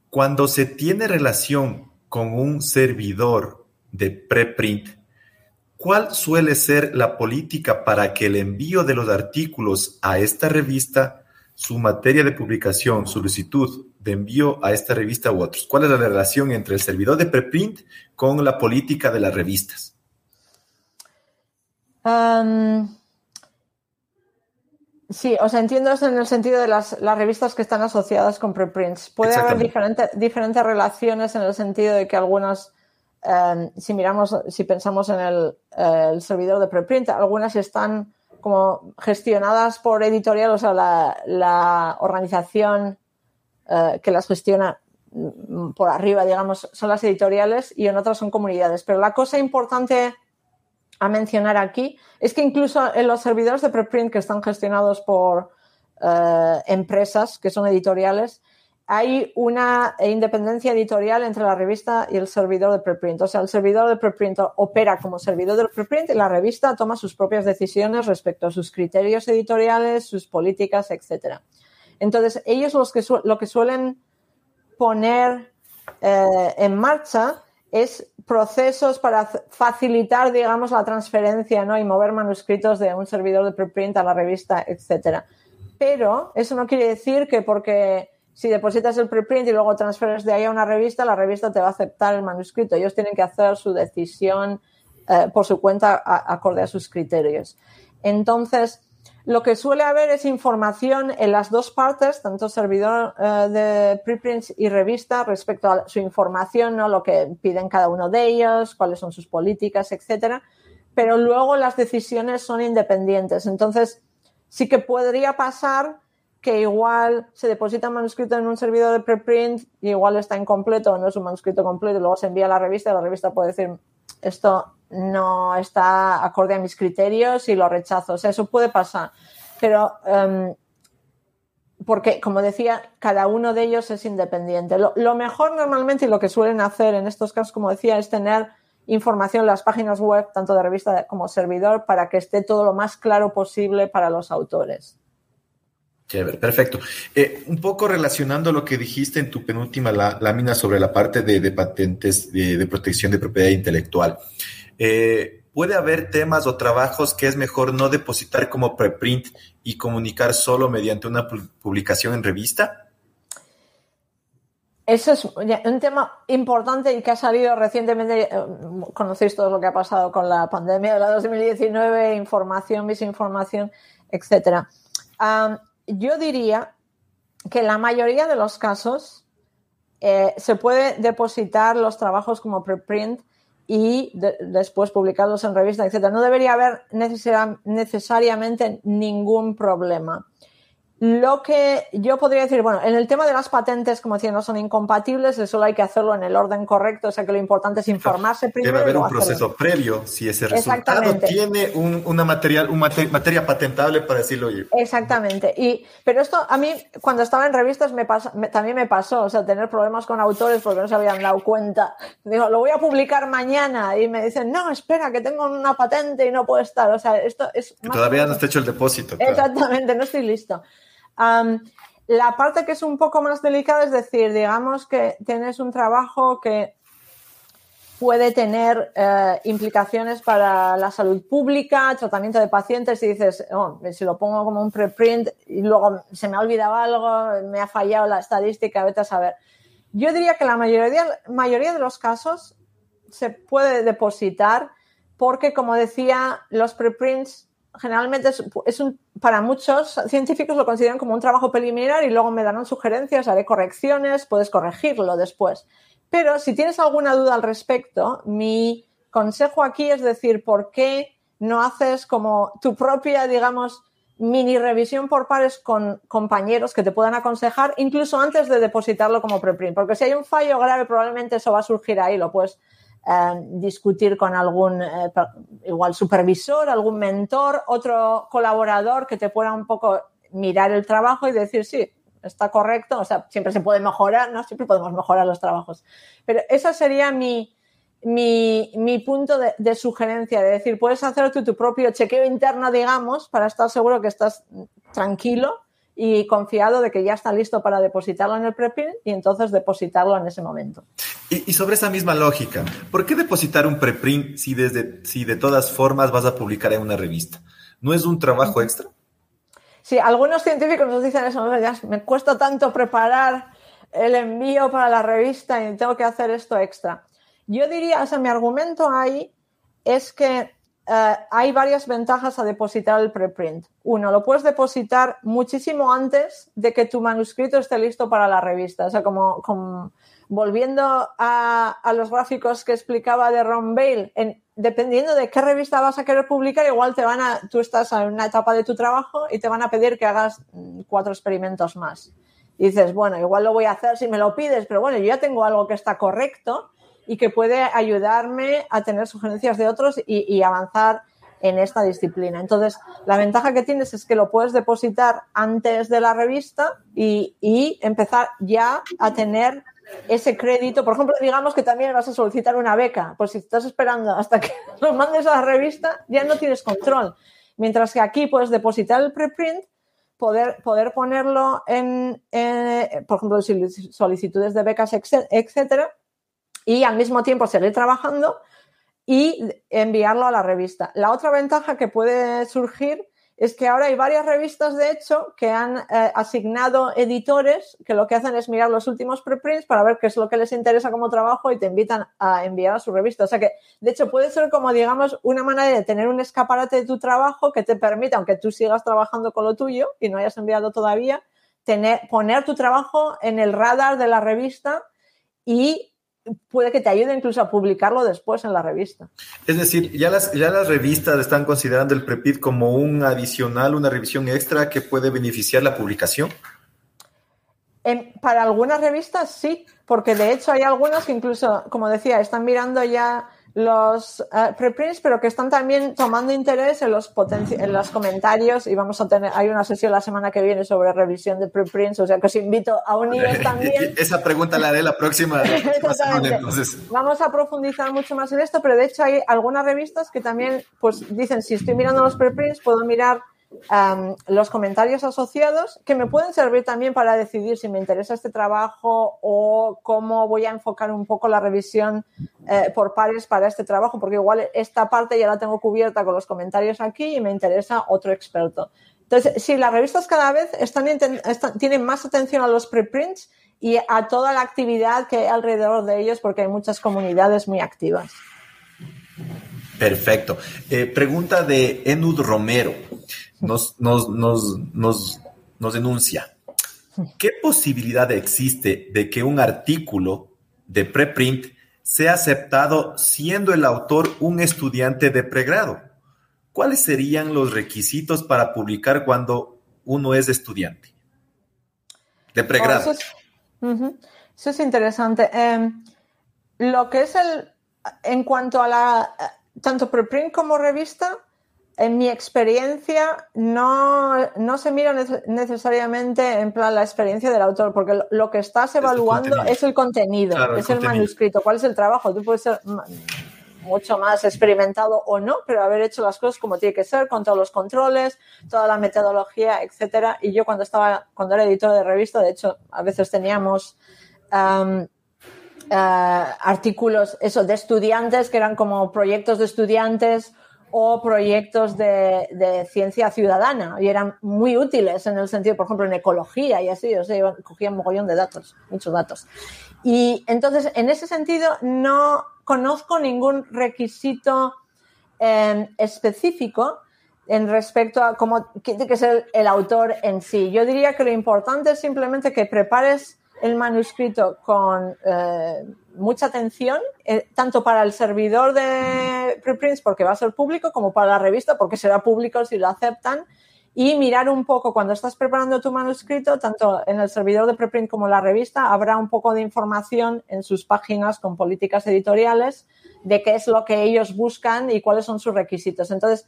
cuando se tiene relación con un servidor de preprint, ¿cuál suele ser la política para que el envío de los artículos a esta revista, su materia de publicación, solicitud de envío a esta revista u otros? ¿Cuál es la relación entre el servidor de preprint con la política de las revistas? Sí, o sea, entiendo eso en el sentido de las, revistas que están asociadas con preprints. Puede haber diferentes relaciones en el sentido de que algunas, em, si miramos, si pensamos en el, servidor de preprint, algunas están como gestionadas por editorial, o sea, la, organización eh, que las gestiona mm, por arriba, digamos, son las editoriales y en otras son comunidades. Pero la cosa importante a mencionar aquí es que incluso en los servidores de preprint que están gestionados por eh, empresas que son editoriales, hay una independencia editorial entre la revista y el servidor de preprint. O sea, el servidor de preprint opera como servidor de preprint y la revista toma sus propias decisiones respecto a sus criterios editoriales, sus políticas, etc. Entonces, ellos los que lo que suelen poner eh, en marcha es procesos para facilitar, digamos, la transferencia ¿no? y mover manuscritos de un servidor de preprint a la revista, etcétera. Pero eso no quiere decir que porque si depositas el preprint y luego transferes de ahí a una revista, la revista te va a aceptar el manuscrito. Ellos tienen que hacer su decisión eh, por su cuenta acorde a sus criterios. Entonces, lo que suele haber es información en las dos partes, tanto servidor eh, de preprints y revista, respecto a su información, ¿no? lo que piden cada uno de ellos, cuáles son sus políticas, etcétera. Pero luego las decisiones son independientes. Entonces, sí que podría pasar que igual se deposita un manuscrito en un servidor de preprint y igual está incompleto no es un manuscrito completo y luego se envía a la revista y la revista puede decir esto no está acorde a mis criterios y lo rechazo. O sea, eso puede pasar. Pero, em, porque, como decía, cada uno de ellos es independiente. Lo, mejor normalmente y lo que suelen hacer en estos casos, como decía, es tener información en las páginas web, tanto de revista como servidor, para que esté todo lo más claro posible para los autores. Chévere, perfecto. Eh, un poco relacionando lo que dijiste en tu penúltima lámina sobre la parte de, patentes de, protección de propiedad intelectual. Eh, ¿Puede haber temas o trabajos que es mejor no depositar como preprint y comunicar solo mediante una publicación en revista? Eso es un tema importante y que ha salido recientemente. Eh, conocéis todo lo que ha pasado con la pandemia de la 2019, información, misinformación, etcétera. yo diría que en la mayoría de los casos eh, se puede depositar los trabajos como preprint y después publicarlos en revistas, etc. No debería haber necesariamente ningún problema. Lo que yo podría decir, bueno, en el tema de las patentes, como decía, no son incompatibles, eso hay que hacerlo en el orden correcto, o sea que lo importante es informarse primero. Debe haber un proceso previo, si ese resultado tiene un, una material, una materia patentable para decirlo oye. Exactamente. Y, pero esto a mí, cuando estaba en revistas, me, también me pasó, o sea, tener problemas con autores porque no se habían dado cuenta. Digo, lo voy a publicar mañana y me dicen, no, espera, que tengo una patente y no puedo estar. O sea, esto es... todavía no está hecho el depósito. Exactamente, no estoy listo la parte que es un poco más delicada es decir, digamos que tienes un trabajo que puede tener eh, implicaciones para la salud pública, tratamiento de pacientes, y dices, oh, si lo pongo como un preprint y luego se me ha olvidado algo, me ha fallado la estadística, vete a saber. Yo diría que la mayoría, mayoría de los casos se puede depositar porque, como decía, los preprints generalmente es, un, para muchos científicos lo consideran como un trabajo preliminar y luego me darán sugerencias, haré correcciones, puedes corregirlo después. Pero si tienes alguna duda al respecto, mi consejo aquí es decir, ¿por qué no haces como tu propia, digamos, mini revisión por pares con compañeros que te puedan aconsejar, incluso antes de depositarlo como preprint? Porque si hay un fallo grave, probablemente eso va a surgir ahí, lo puedes eh, discutir con algún eh, igual supervisor, algún mentor, otro colaborador que te pueda un poco mirar el trabajo y decir, sí, está correcto, o sea, siempre se puede mejorar, ¿no? Siempre podemos mejorar los trabajos. Pero ese sería mi, mi, mi punto de, sugerencia, de decir, puedes hacer tu propio chequeo interno, digamos, para estar seguro que estás tranquilo y confiado de que ya está listo para depositarlo en el preprint y entonces depositarlo en ese momento. Y, sobre esa misma lógica, ¿por qué depositar un preprint si, desde, si de todas formas vas a publicar en una revista? ¿No es un trabajo extra? Sí, algunos científicos nos dicen eso, me cuesta tanto preparar el envío para la revista y tengo que hacer esto extra. Yo diría, o sea, mi argumento ahí es que eh, hay varias ventajas a depositar el preprint. Uno, lo puedes depositar muchísimo antes de que tu manuscrito esté listo para la revista. O sea, como, volviendo a, los gráficos que explicaba de Ron Bale, dependiendo de qué revista vas a querer publicar, igual te van a, tú estás en una etapa de tu trabajo y te van a pedir que hagas mm, cuatro experimentos más. Y dices, bueno, igual lo voy a hacer si me lo pides, pero bueno, yo ya tengo algo que está correcto y que puede ayudarme a tener sugerencias de otros y, avanzar en esta disciplina. Entonces, la ventaja que tienes es que lo puedes depositar antes de la revista y, empezar ya a tener ese crédito. Por ejemplo, digamos que también vas a solicitar una beca. Pues si estás esperando hasta que <laughs> lo mandes a la revista, ya no tienes control. Mientras que aquí puedes depositar el preprint poder, poder ponerlo en, por ejemplo, solicitudes de becas, etcétera, y al mismo tiempo seguir trabajando y enviarlo a la revista. La otra ventaja que puede surgir es que ahora hay varias revistas, de hecho, que han eh, asignado editores que lo que hacen es mirar los últimos preprints para ver qué es lo que les interesa como trabajo y te invitan a enviar a su revista. O sea que, de hecho, puede ser como, digamos, una manera de tener un escaparate de tu trabajo que te permita, aunque tú sigas trabajando con lo tuyo y no hayas enviado todavía, tener, poner tu trabajo en el radar de la revista y puede que te ayude incluso a publicarlo después en la revista. Es decir, ya las, ya las revistas están considerando el PREPID como un adicional, una revisión extra que puede beneficiar la publicación. para algunas revistas sí, porque de hecho hay algunas que incluso, como decía, están mirando ya los uh, preprints, pero que están también tomando interés en los, en los comentarios y vamos a tener, hay una sesión la semana que viene sobre revisión de preprints, o sea que os invito a uniros <laughs> también. <laughs> Esa pregunta la haré la próxima, semana, Vamos a profundizar mucho más en esto, pero de hecho hay algunas revistas que también pues dicen, si estoy mirando los preprints, puedo mirar los comentarios asociados que me pueden servir también para decidir si me interesa este trabajo o cómo voy a enfocar un poco la revisión eh, por pares para este trabajo, porque igual esta parte ya la tengo cubierta con los comentarios aquí y me interesa otro experto. Entonces, sí, las revistas cada vez están, tienen más atención a los preprints y a toda la actividad que hay alrededor de ellos porque hay muchas comunidades muy activas. Perfecto. Eh, pregunta de Enud Romero nos, nos, nos, nos, denuncia. ¿Qué posibilidad existe de que un artículo de preprint sea aceptado siendo el autor un estudiante de pregrado? ¿Cuáles serían los requisitos para publicar cuando uno es estudiante de pregrado? Oh, eso, es, interesante. Em, lo que es el, en cuanto a la, tanto preprint como revista, en mi experiencia no, se mira necesariamente en plan la experiencia del autor, porque lo, que estás evaluando es el contenido, es el, manuscrito, cuál es el trabajo. Tú puedes ser mucho más experimentado o no, pero haber hecho las cosas como tiene que ser, con todos los controles, toda la metodología, etcétera. Y yo cuando estaba, cuando era editor de revista, de hecho, a veces teníamos eh, artículos eso, de estudiantes que eran como proyectos de estudiantes o proyectos de, ciencia ciudadana y eran muy útiles en el sentido, por ejemplo, en ecología y así, o sea, cogían mogollón de datos, muchos datos. Y entonces, en ese sentido, no conozco ningún requisito em, específico en respecto a cómo tiene que ser el autor en sí. Yo diría que lo importante es simplemente que prepares el manuscrito con eh, mucha atención, eh, tanto para el servidor de preprints, porque va a ser público, como para la revista, porque será público si lo aceptan, y mirar un poco cuando estás preparando tu manuscrito, tanto en el servidor de preprint como en la revista, habrá un poco de información en sus páginas con políticas editoriales de qué es lo que ellos buscan y cuáles son sus requisitos. Entonces,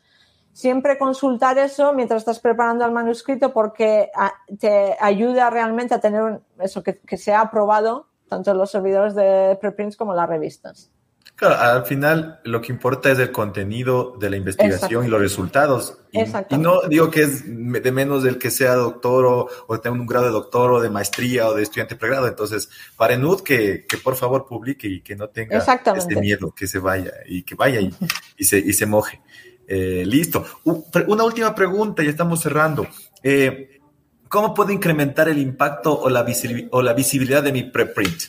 siempre consultar eso mientras estás preparando el manuscrito porque ah, te ayuda realmente a tener eso que, que sea aprobado tanto los servidores de preprints como las revistas. Claro, al final lo que importa es el contenido de la investigación y los resultados. Y, y, no digo que es de menos del que sea doctor o, o tenga un grado de doctor o de maestría o de estudiante pregrado. Entonces, para Enud, que, que por favor publique y que no tenga este miedo, que se vaya y que vaya y, y se, y se moje. Eh, listo. Una última pregunta, ya estamos cerrando. Eh, ¿Cómo puedo incrementar el impacto o la, o la visibilidad de mi preprint?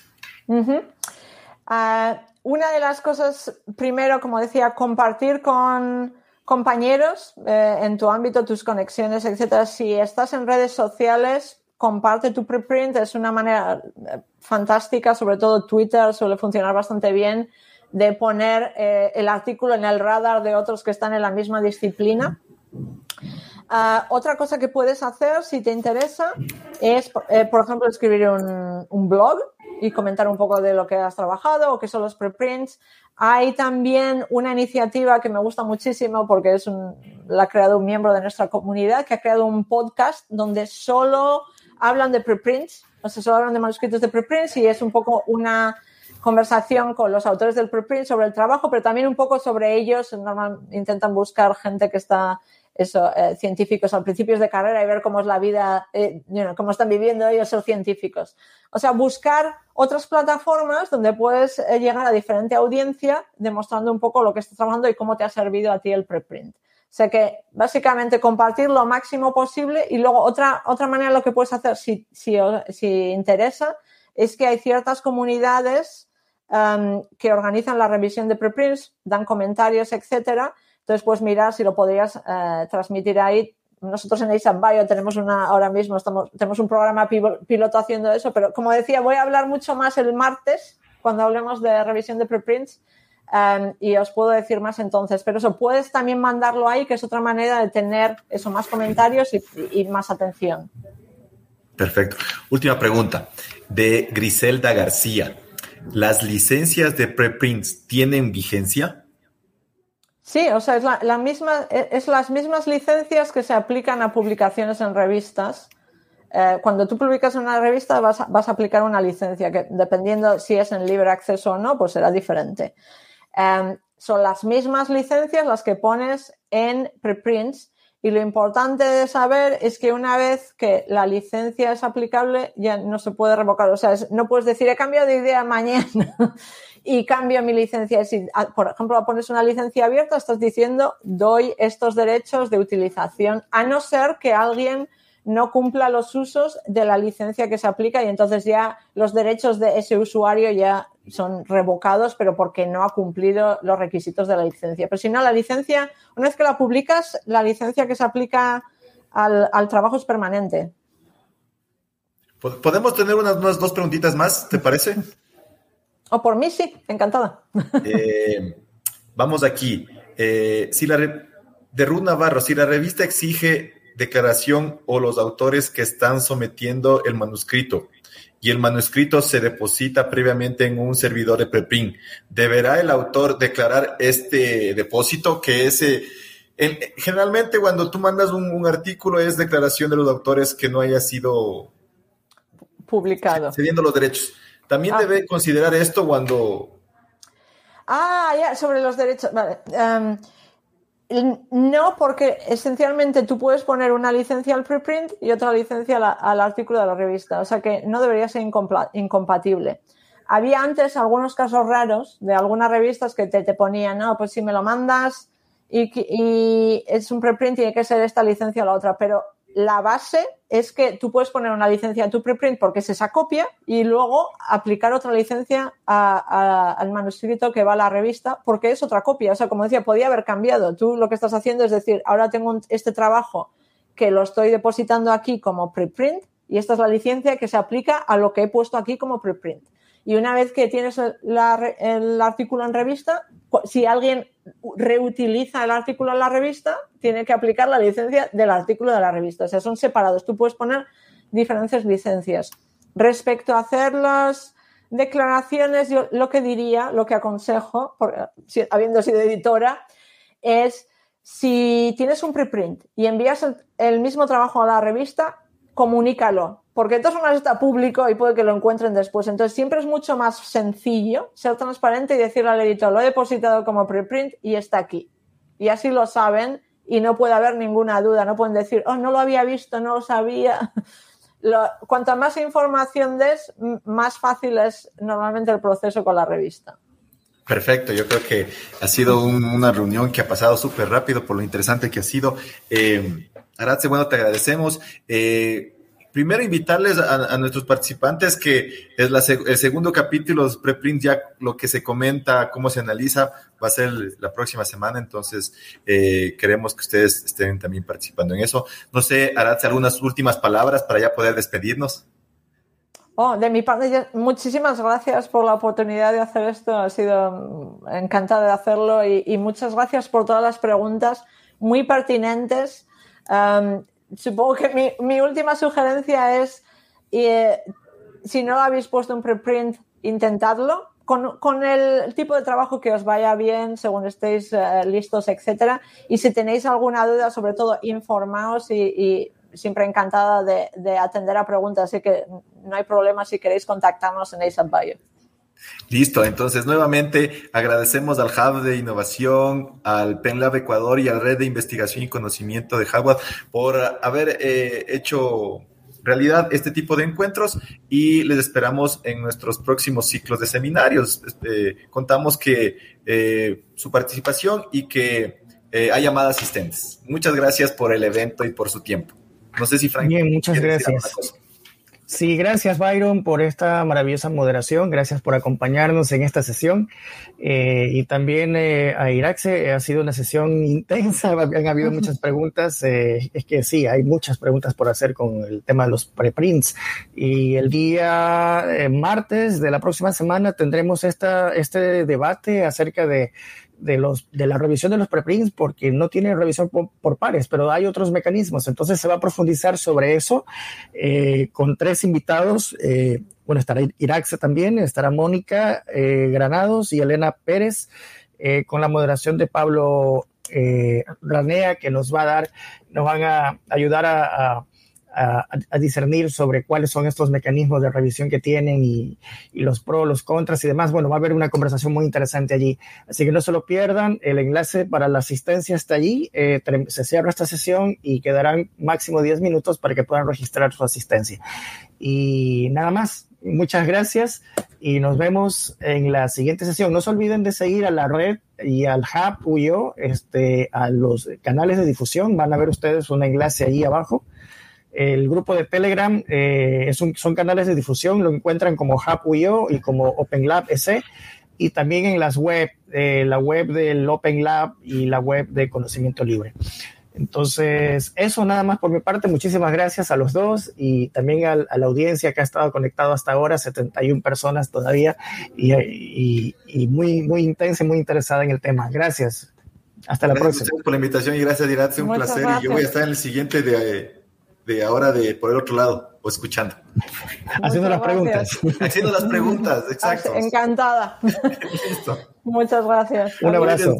Ah, una de las cosas, primero, como decía, compartir con compañeros eh, en tu ámbito, tus conexiones, etcétera. Si estás en redes sociales, comparte tu preprint. Es una manera fantástica, sobre todo Twitter suele funcionar bastante bien de poner eh, el artículo en el radar de otros que están en la misma disciplina. Ah, otra cosa que puedes hacer, si te interesa, es, eh, por ejemplo, escribir un, blog y comentar un poco de lo que has trabajado o qué son los preprints. Hay también una iniciativa que me gusta muchísimo porque es la ha creado un miembro de nuestra comunidad que ha creado un podcast donde solo hablan de preprints, o sea, solo hablan de manuscritos de preprints y es un poco una conversación con los autores del preprint sobre el trabajo, pero también un poco sobre ellos. Normal, intentan buscar gente que está eso, eh, científicos al principio de carrera y ver cómo es la vida, eh, cómo están viviendo ellos ser científicos. O sea, buscar otras plataformas donde puedes eh, llegar a diferente audiencia demostrando un poco lo que estás trabajando y cómo te ha servido a ti el preprint. O sea que básicamente compartir lo máximo posible y luego otra, otra manera lo que puedes hacer si, si, si interesa es que hay ciertas comunidades que organizan la revisión de preprints, dan comentarios, etcétera, entonces, puedes mirar si lo podrías eh, transmitir ahí. Nosotros en ASAP Bio tenemos una, ahora mismo estamos, tenemos un programa piloto haciendo eso, pero como decía, voy a hablar mucho más el martes cuando hablemos de revisión de preprints y os puedo decir más entonces. Pero eso, puedes también mandarlo ahí, que es otra manera de tener eso, más comentarios y más atención. Perfecto. Última pregunta de Griselda García. ¿Las licencias de preprints tienen vigencia? Sí, o sea, es, la, misma, e, es las mismas licencias que se aplican a publicaciones en revistas. Eh, cuando tú publicas en una revista vas a, vas a, aplicar una licencia que dependiendo si es en libre acceso o no, pues será diferente. Em, son las mismas licencias las que pones en preprints y lo importante de saber es que una vez que la licencia es aplicable ya no se puede revocar. O sea, no puedes decir he cambiado de idea mañana <laughs> y cambio mi licencia. Si, por ejemplo, pones una licencia abierta, estás diciendo doy estos derechos de utilización, a no ser que alguien no cumpla los usos de la licencia que se aplica y entonces ya los derechos de ese usuario ya son revocados, pero porque no ha cumplido los requisitos de la licencia. Pero si no, la licencia, una vez que la publicas, la licencia que se aplica al, al trabajo es permanente. ¿Podemos tener unas, unas dos preguntitas más, te parece? O por mí sí, encantada. <laughs> Eh, vamos aquí. Eh, si la de Ruth Navarro, si la revista exige declaración o los autores que están sometiendo el manuscrito y el manuscrito se deposita previamente en un servidor de preprint, ¿deberá el autor declarar este depósito que ese... generalmente cuando tú mandas un, artículo es declaración de los autores que no haya sido publicado. Cediendo los derechos. También ah. debe considerar esto cuando... Ah, ya, sobre los derechos. Vale. Em, no, porque esencialmente tú puedes poner una licencia al preprint y otra licencia al, artículo de la revista. O sea que no debería ser incompatible. Había antes algunos casos raros de algunas revistas que te, te ponían, no, pues si me lo mandas y, y es un preprint tiene que ser esta licencia o la otra. Pero la base es que tú puedes poner una licencia a tu preprint porque es esa copia y luego aplicar otra licencia al manuscrito que va a la revista porque es otra copia. O sea, como decía, podía haber cambiado. Tú lo que estás haciendo es decir, ahora tengo este trabajo que lo estoy depositando aquí como preprint y esta es la licencia que se aplica a lo que he puesto aquí como preprint. Y una vez que tienes el artículo en revista, si alguien reutiliza el artículo en la revista, tiene que aplicar la licencia del artículo de la revista. O sea, son separados. Tú puedes poner diferentes licencias. Respecto a hacer las declaraciones, yo lo que diría, lo que aconsejo, habiendo sido editora, es si tienes un preprint y envías el mismo trabajo a la revista, comunícalo porque de todas está público y puede que lo encuentren después. Entonces siempre es mucho más sencillo ser transparente y decirle al editor, lo he depositado como preprint y está aquí. Y así lo saben y no puede haber ninguna duda. No pueden decir, oh, no lo había visto, no lo sabía. <laughs> Lo, cuanta más información des, más fácil es normalmente el proceso con la revista. Perfecto, yo creo que ha sido una reunión que ha pasado súper rápido por lo interesante que ha sido. Eh, Aratze, bueno, te agradecemos. Eh, primero invitarles a, nuestros participantes que es el segundo capítulo de preprint, ya lo que se comenta, cómo se analiza, va a ser la próxima semana, entonces eh, queremos que ustedes estén también participando en eso. No sé, Aratze, algunas últimas palabras para ya poder despedirnos. Oh, de mi parte, muchísimas gracias por la oportunidad de hacer esto. Ha sido mm, encantada de hacerlo y, muchas gracias por todas las preguntas muy pertinentes supongo que mi, última sugerencia es, eh, si no habéis puesto un preprint, intentadlo. Con, el tipo de trabajo que os vaya bien, según estéis eh, listos, etcétera. Y si tenéis alguna duda, sobre todo, informaos y, siempre encantada de, atender a preguntas. Así que no hay problema si queréis contactarnos en ASAP Bio. Listo, entonces nuevamente agradecemos al Hub de Innovación, al PenLab Ecuador y a la Red de Investigación y Conocimiento de Harvard por haber eh, hecho realidad este tipo de encuentros y les esperamos en nuestros próximos ciclos de seminarios. Este, contamos que eh, su participación y que eh, haya más asistentes. Muchas gracias por el evento y por su tiempo. No sé si Frank. Bien, muchas gracias. Sí, gracias Byron por esta maravillosa moderación, gracias por acompañarnos en esta sesión. Eh, y también eh, a Iraxe, ha sido una sesión intensa, <laughs> han habido muchas preguntas, eh, es que sí, hay muchas preguntas por hacer con el tema de los preprints. Y el día martes de la próxima semana tendremos esta, este debate acerca de de, los, de la revisión de los preprints porque no tiene revisión por, pares, pero hay otros mecanismos. Entonces se va a profundizar sobre eso eh, con tres invitados. Eh, bueno, estará Iraxe también, estará Mónica eh, Granados y Elena Pérez con la moderación de Pablo Ranea que nos va a dar, nos van a ayudar a a, discernir sobre cuáles son estos mecanismos de revisión que tienen y, los pros, los contras y demás. Bueno, va a haber una conversación muy interesante allí. Así que no se lo pierdan. El enlace para la asistencia está allí. Eh, se cierra esta sesión y quedarán máximo 10 minutos para que puedan registrar su asistencia. Y nada más. Muchas gracias y nos vemos en la siguiente sesión. No se olviden de seguir a la red y al Hub UYO, este, a los canales de difusión. Van a ver ustedes un enlace ahí abajo el grupo de Telegram eh, es son canales de difusión, lo encuentran como HubWio y como OpenLab EC y también en las web, eh, la web del OpenLab y la web de Conocimiento Libre. Entonces, eso nada más por mi parte. Muchísimas gracias a los dos y también a, la audiencia que ha estado conectado hasta ahora, 71 personas todavía y, muy, muy intensa y muy interesada en el tema. Gracias. Hasta la próxima. Gracias por la invitación y gracias, Dirat. un placer. Y yo voy a estar en el siguiente de de ahora de por el otro lado o escuchando. Haciendo las preguntas. Haciendo las preguntas, <laughs> exacto. Encantada. <laughs> Muchas gracias. Un abrazo.